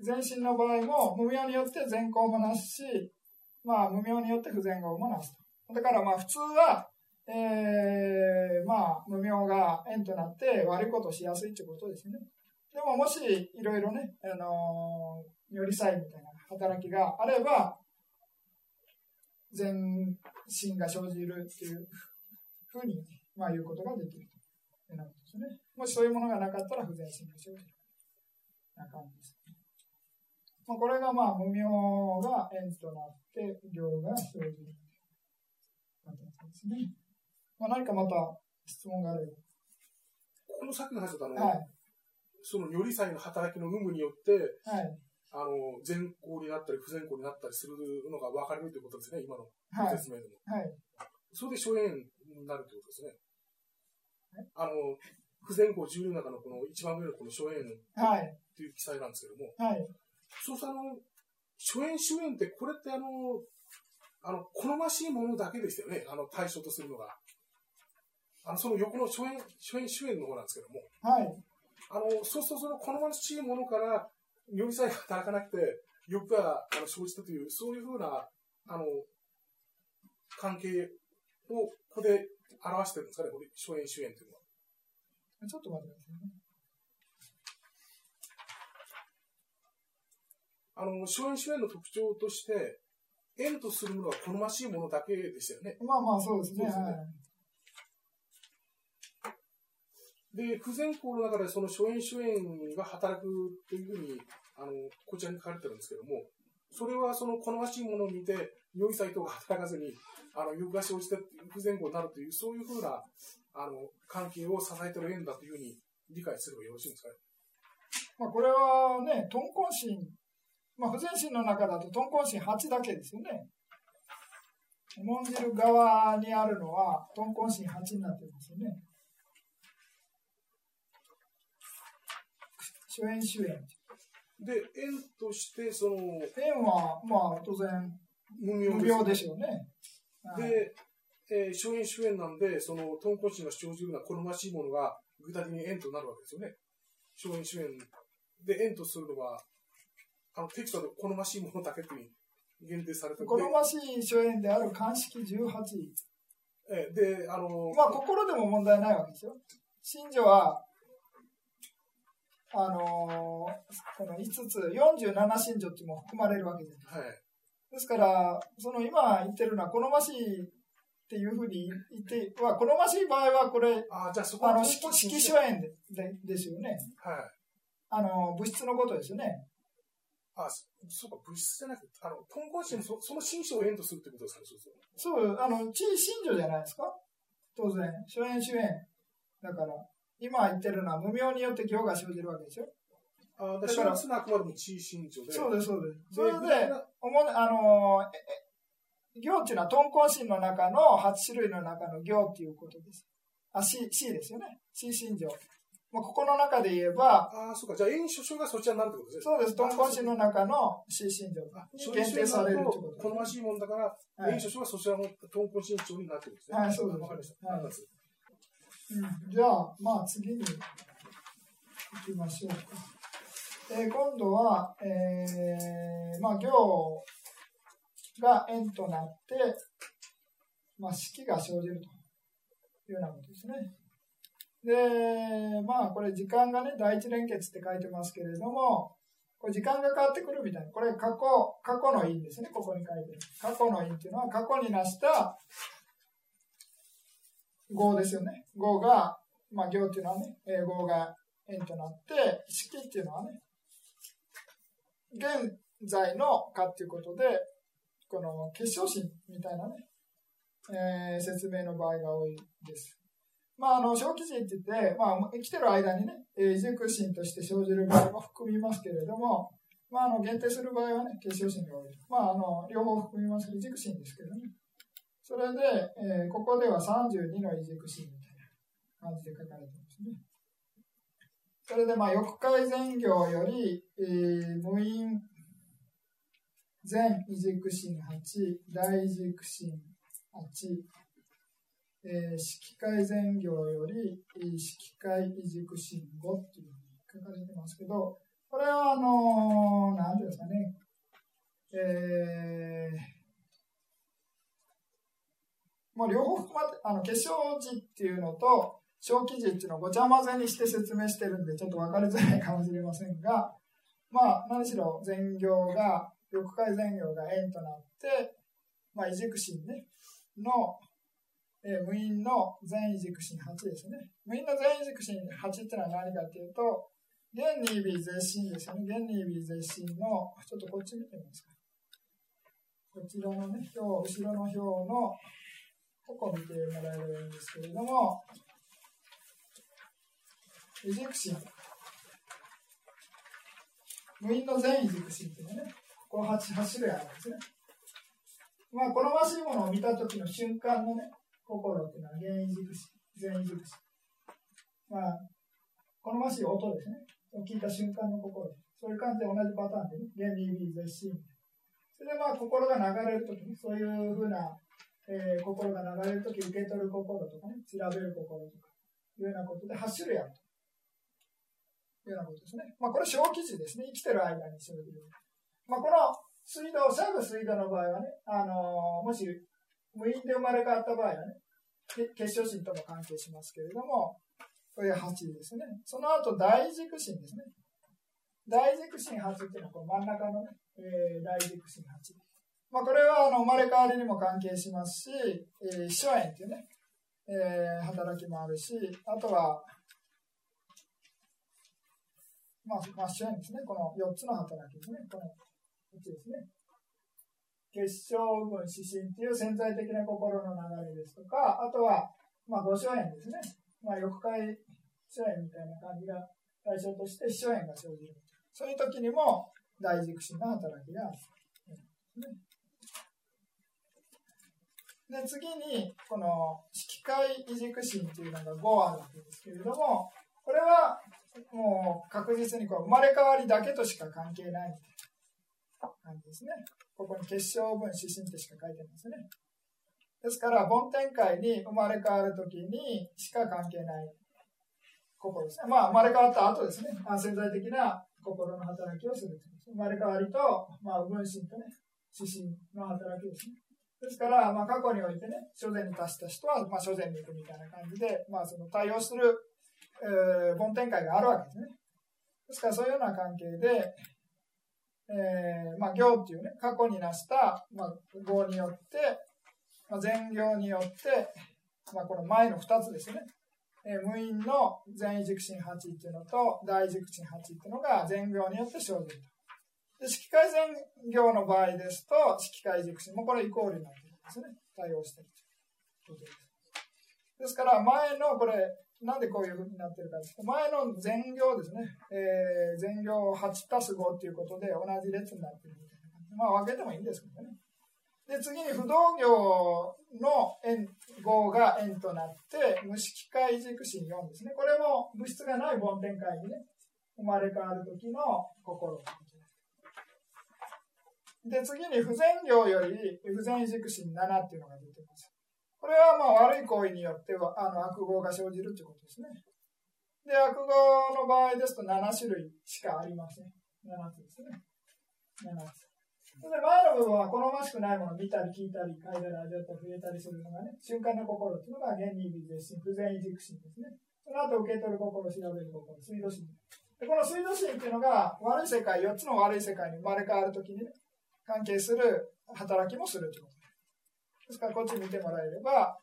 Speaker 2: 全身の場合も、無明によって善行もなすし、まあ、無明によって不全行もなすと。だから、まあ、普通は、えー、まあ、無明が縁となって悪いことをしやすいということですね。でも、もし、いろいろね、あのー、寄り添いみたいな働きがあれば、全身が生じるっていうふうに、まあ、言うことができるということですね。もしそういうものがなかったら不全身が生じる。な感じです。まあ、これがまあ無明が縁となって量が生じる形ですね。まあ、何かまた質問があれば。
Speaker 3: このさっきの話だとあの、はい、その如理祭の働きの有無によって、はい、あの善行になったり不善行になったりするのが分かれるということですね、今の説明でも。はい、それで諸縁になるということですね。あの不全校10の中のこの一番上のこの初演っていう記載なんですけども、はい、そうするとあの、初演主演ってこれってあの、あの、好ましいものだけでしたよね、あの対象とするのが。あの、その横の初演、初演主演の方なんですけども、はい。あの、そうするとその好ましいものから、よりさえ働かなくて、欲があの生じたという、そういうふうな、あの、関係をここで表してるんですかね、初演主演というのは。
Speaker 2: ちょっと待ってくださいね。
Speaker 3: あの、初演主演の特徴として、縁とするものは好ましいものだけでしたよね。
Speaker 2: まあまあ、そうですね。で、
Speaker 3: 不全校の中でその初演主演が働くというふうに、あの、こちらに書かれてるんですけども、それはその好ましいものを見て、良いサイトが働かずに、あの、欲が生じて不全校になるという、そういうふうな、あの、関係を支えてる縁だというふうに理解すればよろしいんですかね？
Speaker 2: まあ、これはね、豚根心、まあ、不全心の中だと豚根心8だけですよね。重んじる側にあるのは豚根心8になってますよね。主演主演。
Speaker 3: で、縁として、その。
Speaker 2: 縁は、まあ、当然、無病でしょうね。
Speaker 3: で、えー、初演主演なんで、その、豚骨心が生じるような好ましいものが具体的に縁となるわけですよね。初演主演で縁とするのは、あの、テキストで好ましいものだけという限定されて
Speaker 2: 好ましい初演である鑑識18位。
Speaker 3: えー、で、あの
Speaker 2: ー、まあ、心でも問題ないわけですよ。信女は、あのー、この5つ、47信女っても含まれるわけです。はい。ですから、その今言ってるのは好ましいっていうふうに言って、まあ、好ましい場合はこれ、
Speaker 3: あじゃあそ
Speaker 2: こあの色色素炎ででですよね。
Speaker 3: はい。
Speaker 2: あの、物質のことですよね。
Speaker 3: あ、そうか、物質じゃなくて、あの、豚骨心そその心象を縁とするってことですか
Speaker 2: そうそう。あの、地位信条じゃないですか当然。諸縁主縁。だから、今言ってるのは無明によって行が生じるわけですよ。
Speaker 3: あだから、それはあくまでも地位信条で。
Speaker 2: そうです、そうです。それで、おもあの、行っていうのは、豚根心の中の8種類の中の行っていうことです。あ、C, C ですよね。C 心情。まあ、ここの中で言えば、
Speaker 3: ああ、そうか。じゃあ、演書書がそちらになるってことですね。
Speaker 2: そうです。豚根心の中の C 心情。限定されるってこと。
Speaker 3: 好ましいもんだから、はい、演書書がそちらの豚根心情になってるんですね。
Speaker 2: はい、そうです。わかりました。はい、うん、じゃあ、まあ、次に行きましょうか。えー、今度は、えー、まあ、行が円となって、まあ、式が生じるというようなことですね。で、まあ、これ時間がね、第一連結って書いてますけれども、これ時間が変わってくるみたいな。これ過去、過去の因ですね、ここに書いてる。過去の因っていうのは、過去に成した業ですよね。業が、まあ、行っていうのはね、英語が円となって、式っていうのはね、現在のかっていうことで、この結晶心みたいなね、えー、説明の場合が多いです。まあ、あの、小記事って言って、まあ、生きてる間にね、えー、熟心として生じる場合も含みますけれども、まあ、あの、限定する場合はね、結晶心が多い。まあ、あの、両方含みますけど、熟心ですけどね。それで、えー、ここでは32の異軸心みたいな感じで書かれてますね。それで、まあ、翼界全行より、えー、無因全異軸心8、大軸心8、えー、色界全行より色界異軸心5っていうふうに書かれてますけど、これは、あのー、なんていうんですかね、えー、もう両方含まって、あの、化粧字っていうのと、小記事っていうのをごちゃ混ぜにして説明してるんで、ちょっと分かりづらいかもしれませんが、まあ、何しろ全行が、翼界全行が円となって、まあ、異軸心ね、の、えー、無因の全異軸心8ですね。無因の全異軸心8ってのは何かっていうと、現に微絶心ですよね。現に微絶心の、ちょっとこっち見てみますか。こちらのね、表、後ろの表の、ここ見てもらえればいいんですけれども、異軸心。無因の全異軸心っていうのね、この 8, 8種類あるんですね。まあ、好ましいものを見たときの瞬間のね、心っていうのは原因軸心、全員軸心。まあ、好ましい音ですね。聞いた瞬間の心。そういう感じで同じパターンでね、原理、微、絶心。それでまあ、心が流れるときに、そういうふうな、えー、心が流れるとき、受け取る心とかね、調べる心とか、いうようなことで8種類あると。いうようなことですね。まあ、これ小記事ですね。生きてる間に生じる。まあ、この水道、シャブ水道の場合はね、あのー、もし無因で生まれ変わった場合はね、結晶心とも関係しますけれども、これが8ですね。その後、大軸心ですね。大軸心8っていうのはこの真ん中のね、えー、大軸心8。まあ、これはあの生まれ変わりにも関係しますし、えー、初縁っていうね、えー、働きもあるし、あとは、まあ、まあ、初縁ですね。この4つの働きですね。このこっちですね。結晶分指針っていう潜在的な心の流れですとか、あとは、まあ、五所縁ですね。まあ、欲界所縁みたいな感じが対象として所縁が生じる。そういう時にも大軸心の働きがある。で次に、この色界異軸心というのが5あるわけですけれども、これはもう確実にこう生まれ変わりだけとしか関係ない感じですね。ここに結晶分指針ってしか書いてますね。ですから、梵天界に生まれ変わるときにしか関係ない心ですね。まあ、生まれ変わった後ですね。あ潜在的な心の働きをする生まれ変わりと、まあ、分身とね、指針の働きですね。ですから、まあ、過去においてね、諸前に達した人は、まあ、諸前に行くみたいな感じで、まあ、その対応する、えー、梵天界があるわけですね。ですから、そういうような関係で、えー、まあ、行っていうね、過去に成した、まあ、業によって、まあ、前行によって、まあ、この前の2つですね、えー、無因の全異軸心8っていうのと大軸心8っていうのが前行によって生じると。で、色界前行の場合ですと、色界軸心もこれイコールになっているんですね。対応しているということです。ですから、前のこれ、なんでこういうふうになってるかです前の全行ですね、えー、全行8たす5っていうことで同じ列になってるみたいな感じまあ分けてもいいんですけどね。で、次に不動行の円5が円となって、無色界軸心4ですね。これも物質がない梵天界にね、生まれ変わる時の心。で、次に不全行より不全軸心7っていうのが出てます。これはまあ悪い行為によってはあの悪語が生じるということですね。で、悪語の場合ですと7種類しかありません。7つですね。7つ。で前の部分は好ましくないものを見たり聞いたり、嗅いだり味わったり触れたりするのがね、瞬間の心っていうのが原理美絶心、不全異軸心ですね。その後受け取る心、調べる心、水道心。でこの水道心っていうのが悪い世界、4つの悪い世界に生まれ変わるときにね、関係する働きもするということですから、こっち見てもらえれば、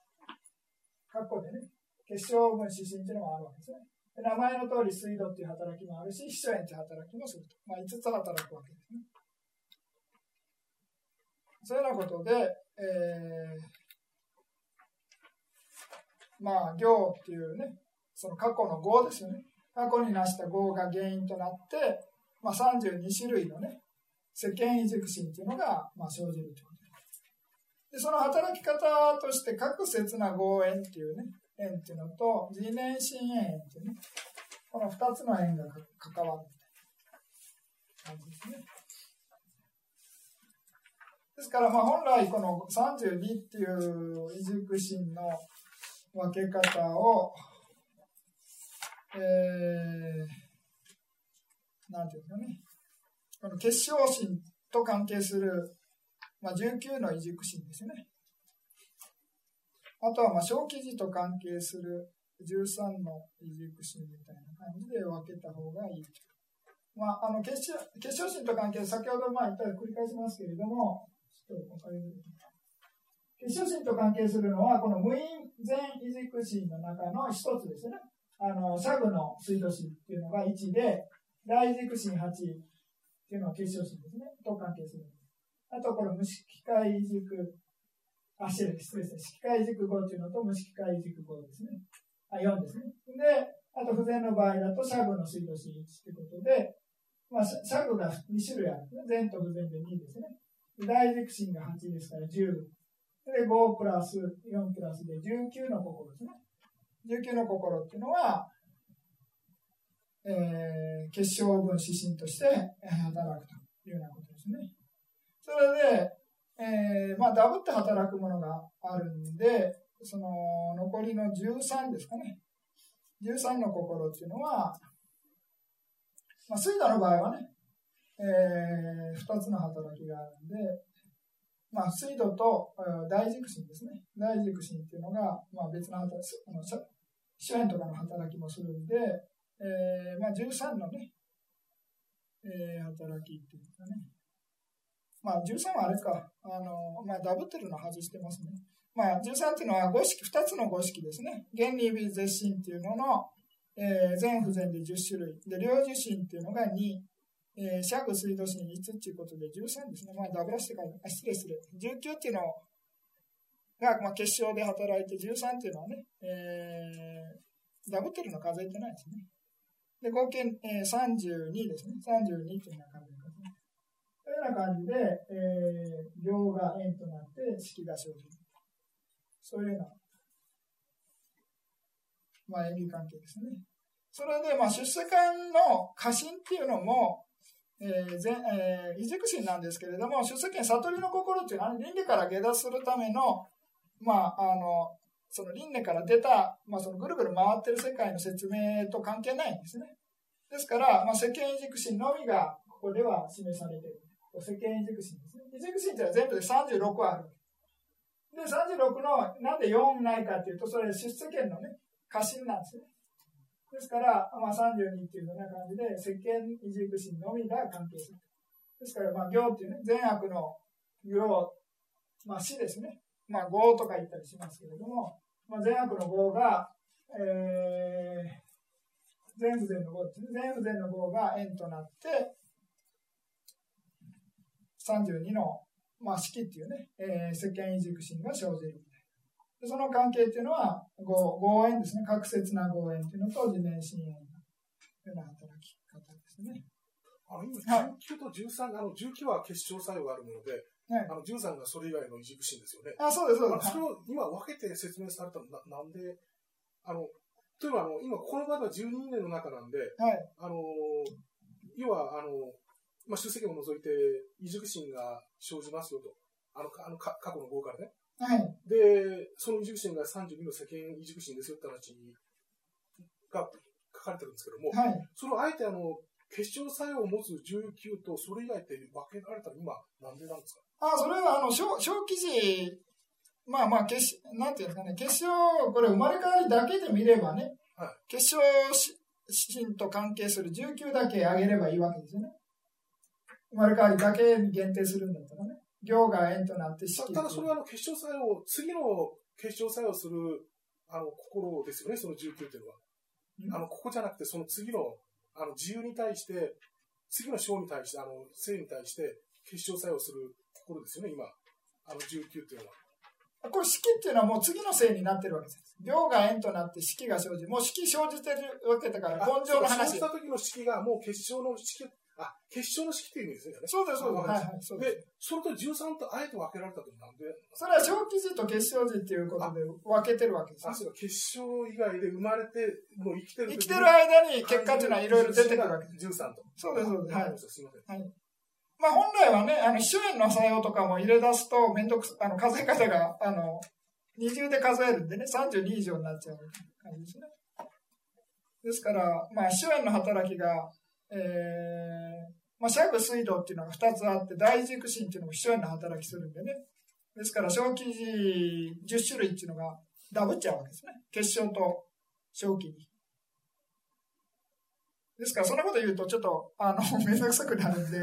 Speaker 2: 括弧でね、結晶分子心っていうのもあるわけですね。名前の通り水道っていう働きもあるし、秘書炎っていう働きもすると。まあ、5つ働くわけですね。そういうようなことで、えー、まあ、行っていうね、その過去の業ですよね。過去に成した業が原因となって、まあ、32種類のね、世間移軸心っていうのが、まあ、生じるということでその働き方として、各節な業縁っていうね、縁っていうのと、自年心縁っていうね、この2つの縁が関わるみたいな感じですね。ですから、まあ、本来この32っていう移軸心の分け方を、えー、なんていうんですかね、この結晶心と関係する、まあ、19の移軸心ですね。あとは、まあ、小記事と関係する13の移軸心みたいな感じで分けた方がいい。まあ、あの結晶結晶心と関係、先ほどまあ言ったように繰り返しますけれども、ちょっと分かりにくい。結晶心と関係するのは、この無因全移軸心の中の一つですね。あの、シャグの水道心っていうのが1で、大軸心8っていうのは結晶心ですね。と関係する。あと、これ無色界軸、あ、失礼、失礼ですね。色界軸5っていうのと無色界軸5ですね。あ、4ですね。で、あと、不全の場合だと、シャグの水道心1ってことで、まあ、シャグが2種類あるんですね。全と不全で2ですね。大軸心が8ですから10。で、5プラス4プラスで19の心ですね。19の心っていうのは、えー、結晶分指針として働くというようなことですね。それで、えー、まあ、ダブって働くものがあるんで、その残りの13ですかね。13の心っていうのは、まあ、水道の場合はね、えー、2つの働きがあるんで、まあ、水道と大軸心ですね。大軸心っていうのが、まあ、別の働き、あの支援とかの働きもするんで、えー、まあ、13のね、えー、働きっていうかね。まあ、13はあれか、あの、まあ、ダブってるの外してますね。まあ、13っていうのは五式、2つの五式ですね。原理微絶心っていうのの、えー、全不全で10種類。で、両受心っていうのが2、えー、シャグ水道心5っていうことで13ですね。まあ、ダブらして書いて、あ、失礼失礼。19っていうのが、まあ、結晶で働いて、13っていうのはね、えー、ダブってるの数えてないですね。で、合計、えー、32ですね。32っていうような感じで。というような感じで、えー、行が円となって式が生じる。そういうような、まあ、演技関係ですね。それで、まあ、出世間の過信っていうのも、えーぜえー、異軸心なんですけれども、出世間悟りの心っていうのは、倫理から下脱するための、まあ、あの、その輪廻から出た、まあ、そのぐるぐる回ってる世界の説明と関係ないんですね。ですから、まあ、世間異軸心のみがここでは示されている。世間異軸心ですね。異軸心っていうのは全部で36ある。で、36の、なんで4ないかっていうと、それ出世間のね、過信なんですね。ですから、まあ、32っていうような感じで、世間異軸心のみが関係する。ですから、まあ、行っていうね、善悪の行、まあ、死ですね。まあ、業とか言ったりしますけれども、まあ、善悪の業が、えー、全部善の業ですね。全部善の業が円となって、32の、まあ、式っていうね、えー、世間異軸心が生じる。でその関係っていうのは、合合縁ですね。確説な合縁っていうのと、自然心縁のような働き方ですね。
Speaker 3: あの今、19と13、あの19は結晶作用があるもので、はい、あの13がそれ以外の異軸心ですよね。
Speaker 2: あ、そうです、そうです。
Speaker 3: それを今分けて説明されたのななんで、あの、というのは、あの、今、この場では12年の中なんで、はい、あの、要は、あの、まあ、出席を除いて、異軸心が生じますよと。あの、あの過去の号からね。はい。で、その異軸心が32の世間異軸心ですよって話が書かれてるんですけども、はい、そのあえてあの、結晶作用を持つ19とそれ以外って分けられたら今、なんでなんですか？
Speaker 2: あ、それはあの小小記事、まあまあ結、なんていうんですかね、結晶、これ生まれ変わりだけで見ればね、はい、結晶心と関係する19だけ上げればいいわけですよね。生まれ変わりだけに限定するんだったらね。行が円となって
Speaker 3: ただそれはあの結晶作用、次の結晶作用するあの、心ですよね、その19っていうのは。あの、ここじゃなくて、その次の、あの、自由に対して、次の章に対して、あの、性に対して、結晶作用する心ですよね、今。あの、19っていうのは。
Speaker 2: これ式っていうのはもう次の性になってるわけです。病が縁となって式が生じ、もう式生じてるわけだから、根性の話
Speaker 3: し。た時の式がもう結晶の式、あ、結晶の式っていう意味ですね。
Speaker 2: そうです、そうです。
Speaker 3: あ
Speaker 2: はいはい、そうで
Speaker 3: それと13とあえて分けられたとなんで、
Speaker 2: それは小記事と結晶時っていうことで分けてるわけです
Speaker 3: あ、。そ結晶以外で生まれて、もう生きてる
Speaker 2: 生きてる間に結果っていうのはいろいろ出てくるわけです。
Speaker 3: 13と。
Speaker 2: そうですそうですはい
Speaker 3: わかりましたすいま。
Speaker 2: あ本来はね、あの、秘書炎の作用とかも入れ出すと、めんどく、あの、数え方が、あの、二重で数えるんでね、32以上になっちゃう感じですね。ですから、まあ、秘書炎の働きが、えー、まあ、シャグ水道っていうのが2つあって、大軸心っていうのも秘書炎の働きするんでね。ですから、小記事10種類っていうのがダブっちゃうわけですね。結晶と小記事。ですから、そんなこと言うと、ちょっと、あの、めんどくさくなるんで、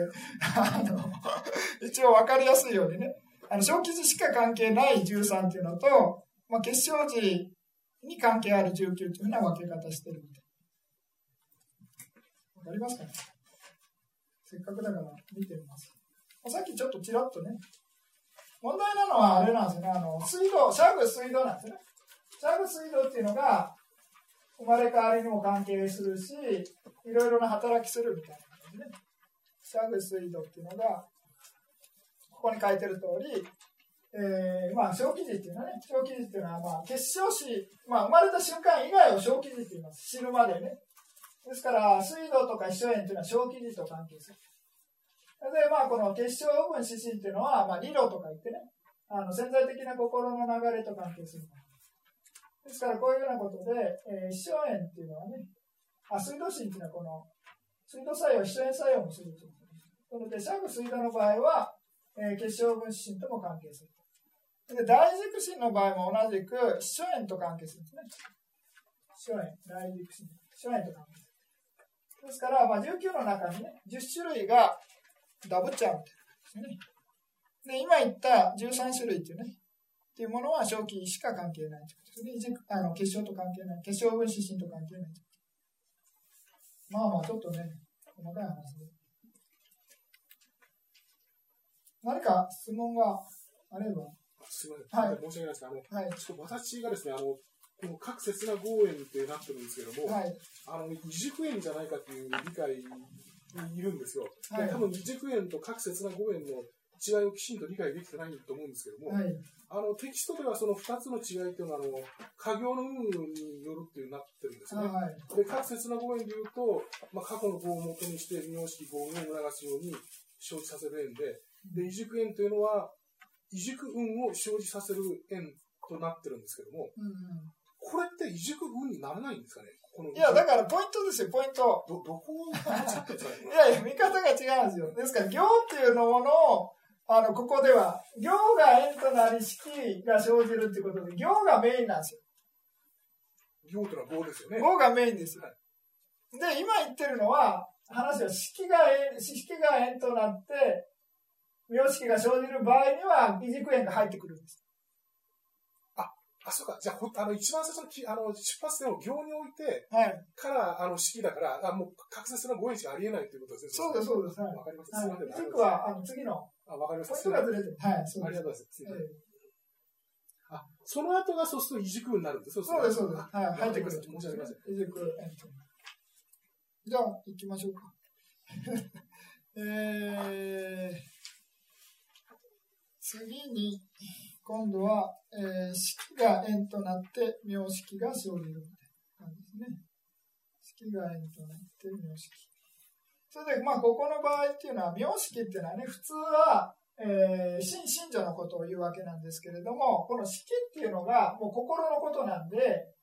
Speaker 2: あの、一応わかりやすいようにね、あの、小記事しか関係ない13っていうのと、まあ、結晶時に関係ある19っていうふうな分け方してるみたい。わかりますかね？せっかくだから見てみます。さっきちょっとちらっとね、問題なのはあれなんですね、あの、水道、シャグ水道なんですね。シャグ水道っていうのが、生まれ変わりにも関係するし、いろいろな働きするみたいな感じね。シャグ水道っていうのが、ここに書いてる通り、えー、まあ、小記事っていうのはね、小記事っていうのは、まあ、結晶子、まあ、生まれた瞬間以外を小記事って言います。死ぬまでね。ですから、水道とか秘書炎っていうのは小記事と関係する。で、まあ、この結晶分指針っていうのは、まあ、理論とか言ってね、あの、潜在的な心の流れと関係する。ですから、こういうようなことで、えー、秘書炎っていうのはね、あ、水道心っていうのはこの、水道作用、秘書炎作用もするということです。なので、シャグ水道の場合は、えー、結晶分子心とも関係する。で、大軸心の場合も同じく、秘書炎と関係するんですね。秘書炎、大軸心、秘書炎と関係する。ですから、まあ、19の中にね、10種類がダブっちゃうみたいなですね。で、今言った13種類っていうね、っていうものは正気しか関係ないということですね。あの結晶と関係ない。結晶分子心と関係ない。まあまあ、ちょっとね、細かい話で。何か質問があれば。
Speaker 3: すみません、
Speaker 2: はい
Speaker 3: 申し訳ないですけど、あの、
Speaker 2: はい。
Speaker 3: ちょっと私がですね、あの、この各節な合炎ってなってるんですけども、
Speaker 2: はい。
Speaker 3: あの、二軸炎じゃないかっていう理解にいるんですよ。
Speaker 2: はい
Speaker 3: で多分二軸炎と各節な合炎の違いをきちんと理解できてないと思うんですけども、
Speaker 2: はい。
Speaker 3: あの、テキストではその二つの違いっていうのは、あの、家業の有無によるっていうなってるんですね。
Speaker 2: はい。
Speaker 3: で、各節な合炎で言うと、まあ、過去の業を元にして、名式合運を促すように生じさせる縁で、で、異熟縁というのは、異熟運を生じさせる縁となってるんですけども、
Speaker 2: うんうん
Speaker 3: これって異熟運にならないんですかね？
Speaker 2: いや、だからポイントですよ、ポイント。
Speaker 3: ど、どこ
Speaker 2: いやいや、見方が違うんですよ。ですから、行っていうのものを、あの、ここでは、行が縁となり、式が生じるっていうことで、行がメインなんですよ。
Speaker 3: 行というのは合ですよね。
Speaker 2: 行がメインですよ。で、今言ってるのは、話は式が縁、式が縁となって、名式が生じる場合には、異軸縁が入ってくるんです。
Speaker 3: あ、そうか。じゃあ、ほあの、一番最初のきあの出発点を行に置いて
Speaker 2: はい。
Speaker 3: から、あの、式だから、あもう、確実な合縁しかありえないということですね。
Speaker 2: そうです、そうです。はい。
Speaker 3: わかりました。すみません。
Speaker 2: はい。軸は、あの、次の、
Speaker 3: あ、わかりました。
Speaker 2: ポイン。トがずれてる。はい、そうです。
Speaker 3: ありがとうございます。あ、その後がそうすると異軸になるんですよ。
Speaker 2: そうです、そうです。
Speaker 3: あ
Speaker 2: はい、入ってくる。
Speaker 3: 申し訳ありません。
Speaker 2: 異軸じゃあ、行きましょうか。えー、次に、今度は、えー、式が円となって、名式が生じるみたいな感じですね。式が円となって、名式。それで、まあ、ここの場合っていうのは、名式っていうのはね、普通は、えー、信信女のことを言うわけなんですけれども、この式っていうのが、もう心のことなんで、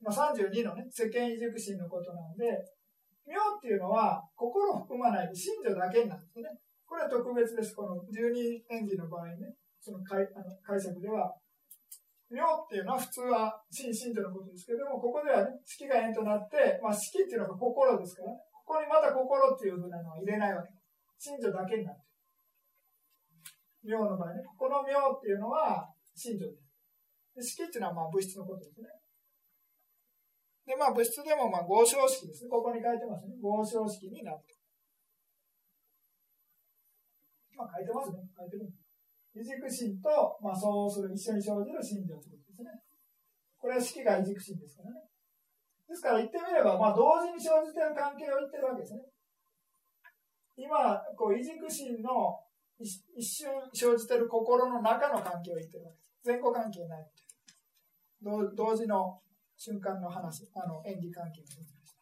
Speaker 2: まあ、32のね、世間異熟心のことなんで、名っていうのは心を含まない信女だけなんですね。これは特別です。この十二演技の場合ね、その解あの解釈では、名っていうのは普通は信信女のことですけども、ここではね、式が縁となって、まあ式っていうのが心ですからね、ここにまた心っていうふうなのは入れないわけです。信女だけになってる。名の場合ね、ここの名っていうのは信女です。で式っていうのはまあ物質のことですね。で、まあ物質でもまあ合唱式ですね。ここに書いてますね。合唱式になると。まあ書いてますね。書いてる。異軸心と、まあそうする、一緒に生じる心情ということですね。これは式が異軸心ですからね。ですから言ってみれば、まあ同時に生じてる関係を言ってるわけですね。今、こう、異軸心の一瞬生じてる心の中の関係を言ってるわけです。前後関係ない同同時の瞬間の話、あの演技関係を説明し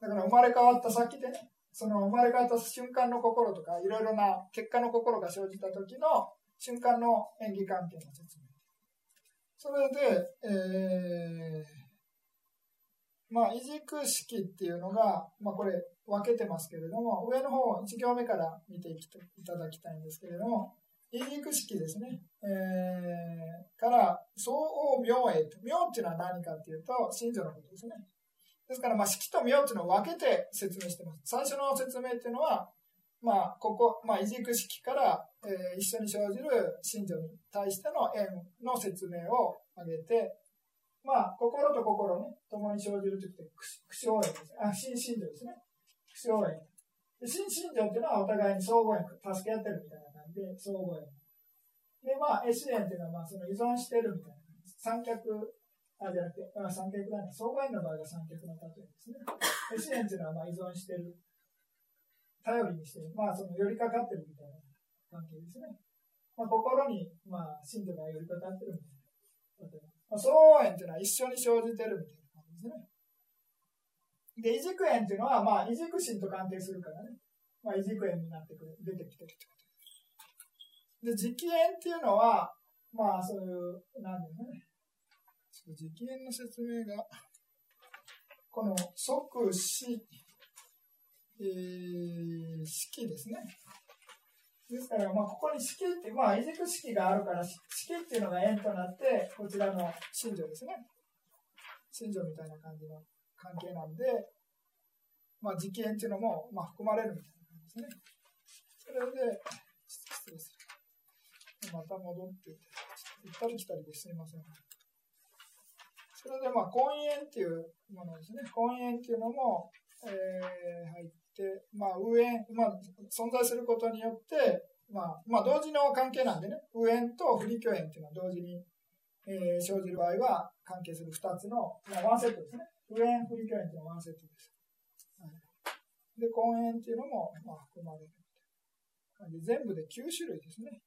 Speaker 2: た。だから生まれ変わった先でね、その生まれ変わった瞬間の心とか、いろいろな結果の心が生じた時の瞬間の演技関係の説明。それで、えー、まあ、異軸式っていうのが、まあ、これ分けてますけれども、上の方、1行目から見ていただきたいんですけれども、異軸式ですね、えー、から相応名へと。名っていうのは何かっていうと、信条のことですね。ですから、まあ、式と名っていうのを分けて説明してます。最初の説明っていうのは、まあ、ここ、まあ、異軸式から、えー、一緒に生じる信条に対しての縁の説明を挙げて、まあ、心と心ね、共に生じるときって、苦笑縁ですね。あ、新信条ですね。苦笑縁。新信条っていうのはお互いに相互縁、助け合ってるみたいな感じで、相互縁。で、まあ、S 縁っていうのは、まあ、その依存してるみたいな。三脚、あ、じゃなくて、あ三脚だね。相互縁の場合が三脚の例えですね。S 縁っていうのは、まあ、依存してる。頼りにしてる。まあ、その、寄りかかってるみたいな関係ですね。まあ、心に、まあ、信者が寄りかかってるみたいな。例えば。まあ、相互縁っていうのは一緒に生じてるみたいな感じですね。で、異軸縁っていうのは、まあ、異軸心と関係するからね。まあ、異軸縁になってくる、出てきてるってことで、磁気炎っていうのは、まあ、そういう、なんですね。磁気炎の説明が、この即死、えー、式ですね。ですから、まあ、ここに式って、まあ、異軸式があるから、式っていうのが円となって、こちらの信条ですね。信条みたいな感じの関係なんで、まあ、磁気炎っていうのも、まあ、含まれるみたいな感じですね。それで、失礼する。また戻ってて、行ったり来たりですいません。それで、まあ、婚姻っていうものですね。婚姻っていうのも、えー、入って、まあ、右縁、まあ、存在することによって、まあ、まあ、同時の関係なんでね、右縁と不利虚縁っていうのは同時に、えー、生じる場合は関係する2つの、まあ、ワンセットですね。右縁、不利虚縁っていうのはワンセットです。はい、で、婚姻っていうのも、まあ、含まれる。全部で9種類ですね。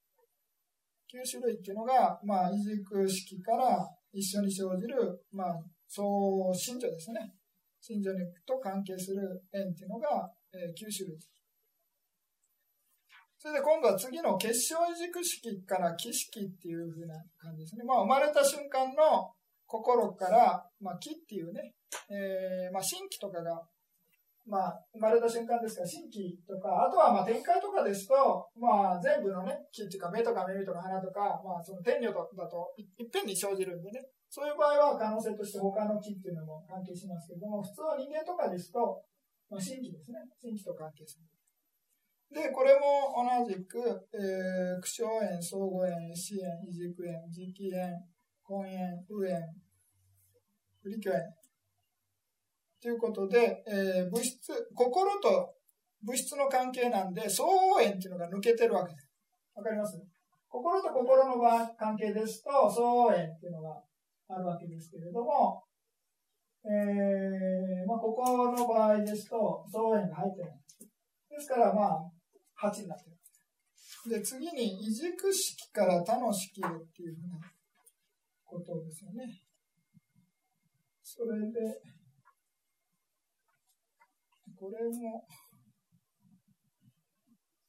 Speaker 2: 9種類っていうのが、まあ、異軸式から一緒に生じる、まあ、そう、信者ですね。信者と関係する縁っていうのが、えー、9種類。それで今度は次の結晶移軸式から起式っていうふうな感じですね。まあ、生まれた瞬間の心から、まあ、木っていうね、えー、まあ、新規とかがまあ、生まれた瞬間ですから、新規とか、あとはまあ展開とかですと、まあ、全部のね、木っていうか、目とか耳とか鼻とか、まあ、その天女だといっぺんに生じるんでね、そういう場合は可能性として他の木っていうのも関係しますけども、普通は人間とかですと、まあ、新規ですね、新規と関係する。で、これも同じく、えー、苦笑炎、相互炎、死炎、異軸炎、磁気炎、根炎、右炎、不利虚炎、ということで、えー、物質、心と物質の関係なんで、相応縁っていうのが抜けてるわけです。わかります？心と心の関係ですと、相応縁っていうのがあるわけですけれども、えー、まあ、ここの場合ですと、相応縁が入ってない。ですから、まあ、8になってる。で、次に、異軸式から他の式へっていうふうなことですよね。それで、これも、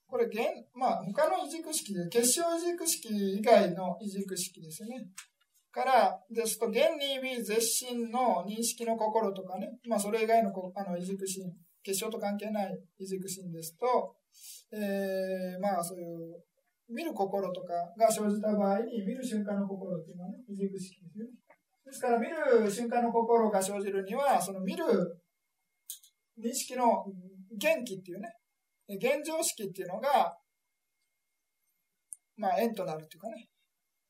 Speaker 2: これ現、まあ、他の異軸式で、結晶異軸式以外の異軸式ですね。からですと、現に微絶心の認識の心とかね、まあ、それ以外のあの異軸心、結晶と関係ない異軸心ですと、えー、まあ、そういう、見る心とかが生じた場合に、見る瞬間の心っていうのはね、異軸式ですよね。ですから、見る瞬間の心が生じるには、その見る認識の元気っていうね、現状式っていうのが、まあ、縁となるっていうかね、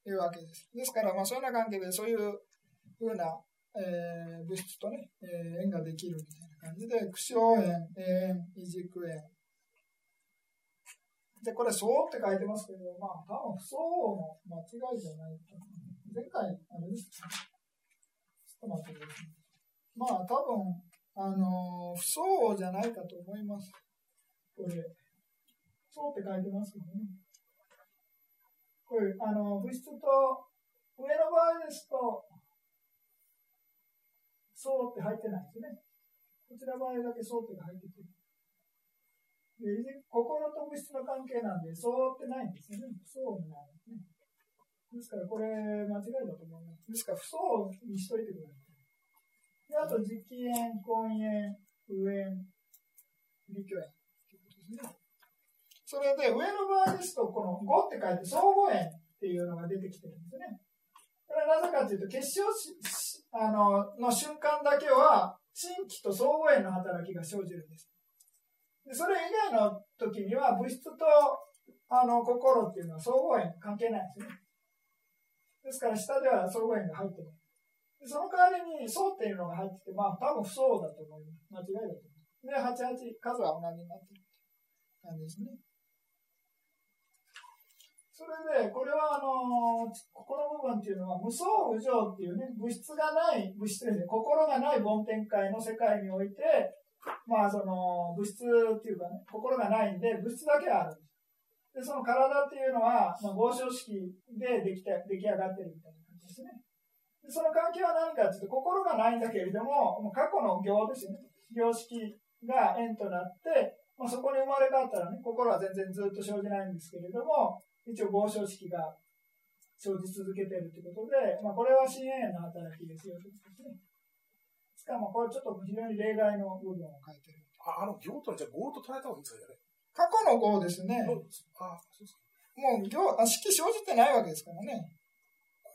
Speaker 2: いうわけです。ですから、まあ、そういうような関係で、そういうふうなえー、物質とね、えー、縁ができるみたいな感じで、苦笑縁、縁、異軸縁。で、これ、そうって書いてますけど、まあ、多分、不相応の間違いじゃないと。前回、あれです、ちょっと待ってください。まあ、多分、あのー、不相応じゃないかと思います。これ、そうって書いてますけどね。これ、あの、物質と、上の場合ですと、そうって入ってないですね。こちら場合だけそうってが入ってて。で心と物質の関係なんで、そうってないんですよね。そうになるんですね。ですから、これ、間違いだと思います。ですから、不相にしといてください。あと、実気縁、根縁、右縁、利虚縁。それで、上の場合ですと、この5って書いて、相互縁っていうのが出てきてるんですね。これはなぜかというと、結晶あのの瞬間だけは、新規と相互縁の働きが生じるんです。でそれ以外の時には、物質とあの心っていうのは相互縁関係ないんですね。ですから、下では相互縁が入ってない。その代わりに、相っていうのが入ってて、まあ、多分不相だと思います。間違いだと思います。で、88、数は同じになってる感じですね。それで、これはあのここの部分っていうのは、無相無常っていうね、物質がない、物質ですね心がない梵天界の世界において、まあその物質っていうかね、心がないんで、物質だけはあるんです。で、その体っていうのは、まあ、合唱式でできて出来上がってるみたいな感じですね。でその関係は何かっていうと、心がないんだけれども、もう過去の行ですよね。行式が縁となって、まあ、そこに生まれ変わったらね、心は全然ずっと生じないんですけれども、一応合唱式が生じ続けているということで、まあ、これは深淵の働きですよということですね。しかもこれちょっと非常に例外の部分を書いてる。
Speaker 3: あ、あの行とじゃあ合と捉えた方がいいんですかね。
Speaker 2: 過去の合ですね。あそうですもう行、あ式生じてないわけですからね。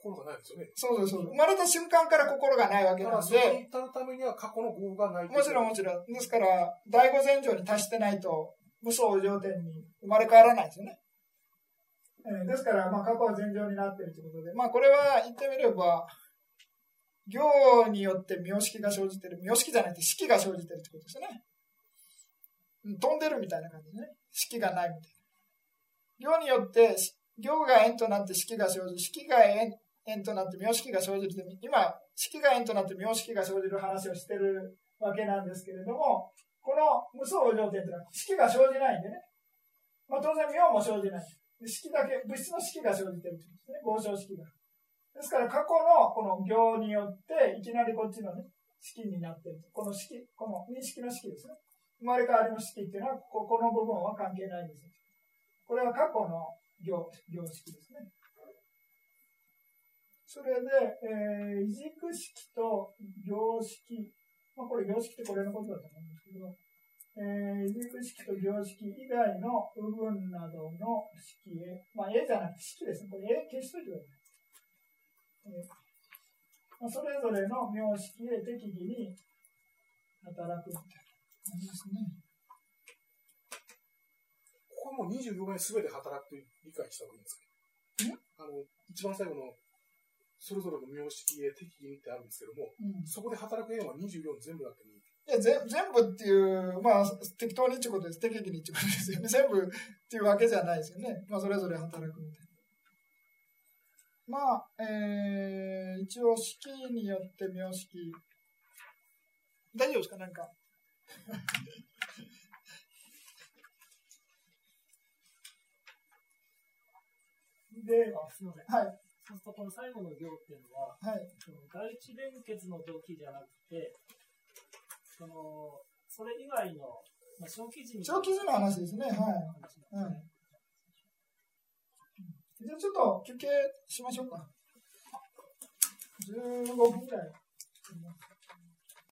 Speaker 3: 心がないですよね。
Speaker 2: そうそうです。生まれた瞬間から心がないわけなんで。そ
Speaker 3: れに至るためには過去の合がない
Speaker 2: もちろんもちろん。ですから、第五前上に達してないと、無双上点に生まれ変わらないですよね。えー、ですから、まあ、過去は前状になっているということで、まあ、これは言ってみれば、行によって名式が生じている、名式じゃなくて式が生じているということですね。飛んでるみたいな感じね。式がないみたいな。行によって、行が円となって式が生じ、式が円円となって名式が生じる今、式が円となって名式が生じる話をしてるわけなんですけれども、この無双条件というのは式が生じないんでね。まあ、当然、名も生じない。式だけ、物質の式が生じてるんですね、合唱式が。ですから過去のこの行によって、いきなりこっちのね、式になってる。この式、この認識の式ですね。生まれ変わりの式っていうのは、ここの部分は関係ないんです。これは過去の行行式ですね。それで、えー、異軸式と行式。まあ、これ行式ってこれのことだと思うんですけど、えー、軸式と行式以外の部分などの式へ、まあ、絵じゃなくて式ですね。これ絵消しといてください。えーまあ、それぞれの名式へ適宜に働くみたいな感じですね。
Speaker 3: ここも24枚すべて働くと理解した方がいいんですかあの、一番最後のそれぞれの名式へ適宜にってあるんですけども、うん、そこで働く円は24全部だって
Speaker 2: いや、全部っていう、まあ、適当にってことです。適宜にってことですよね。全部っていうわけじゃないですよね。まあ、それぞれ働くみたいな。まあ、えー、一応、式によって名式。大丈夫ですか？なんか。で、
Speaker 5: あすみません。
Speaker 2: はい。
Speaker 5: そうすると、この最後の行っていうのは、
Speaker 2: はい、
Speaker 5: 第一連結の動機じゃなくて、その、それ以外の、まあ、小記事
Speaker 2: 小記事の話ですね。はい。はい。じゃあちょっと休憩しましょうか。15分ぐらい。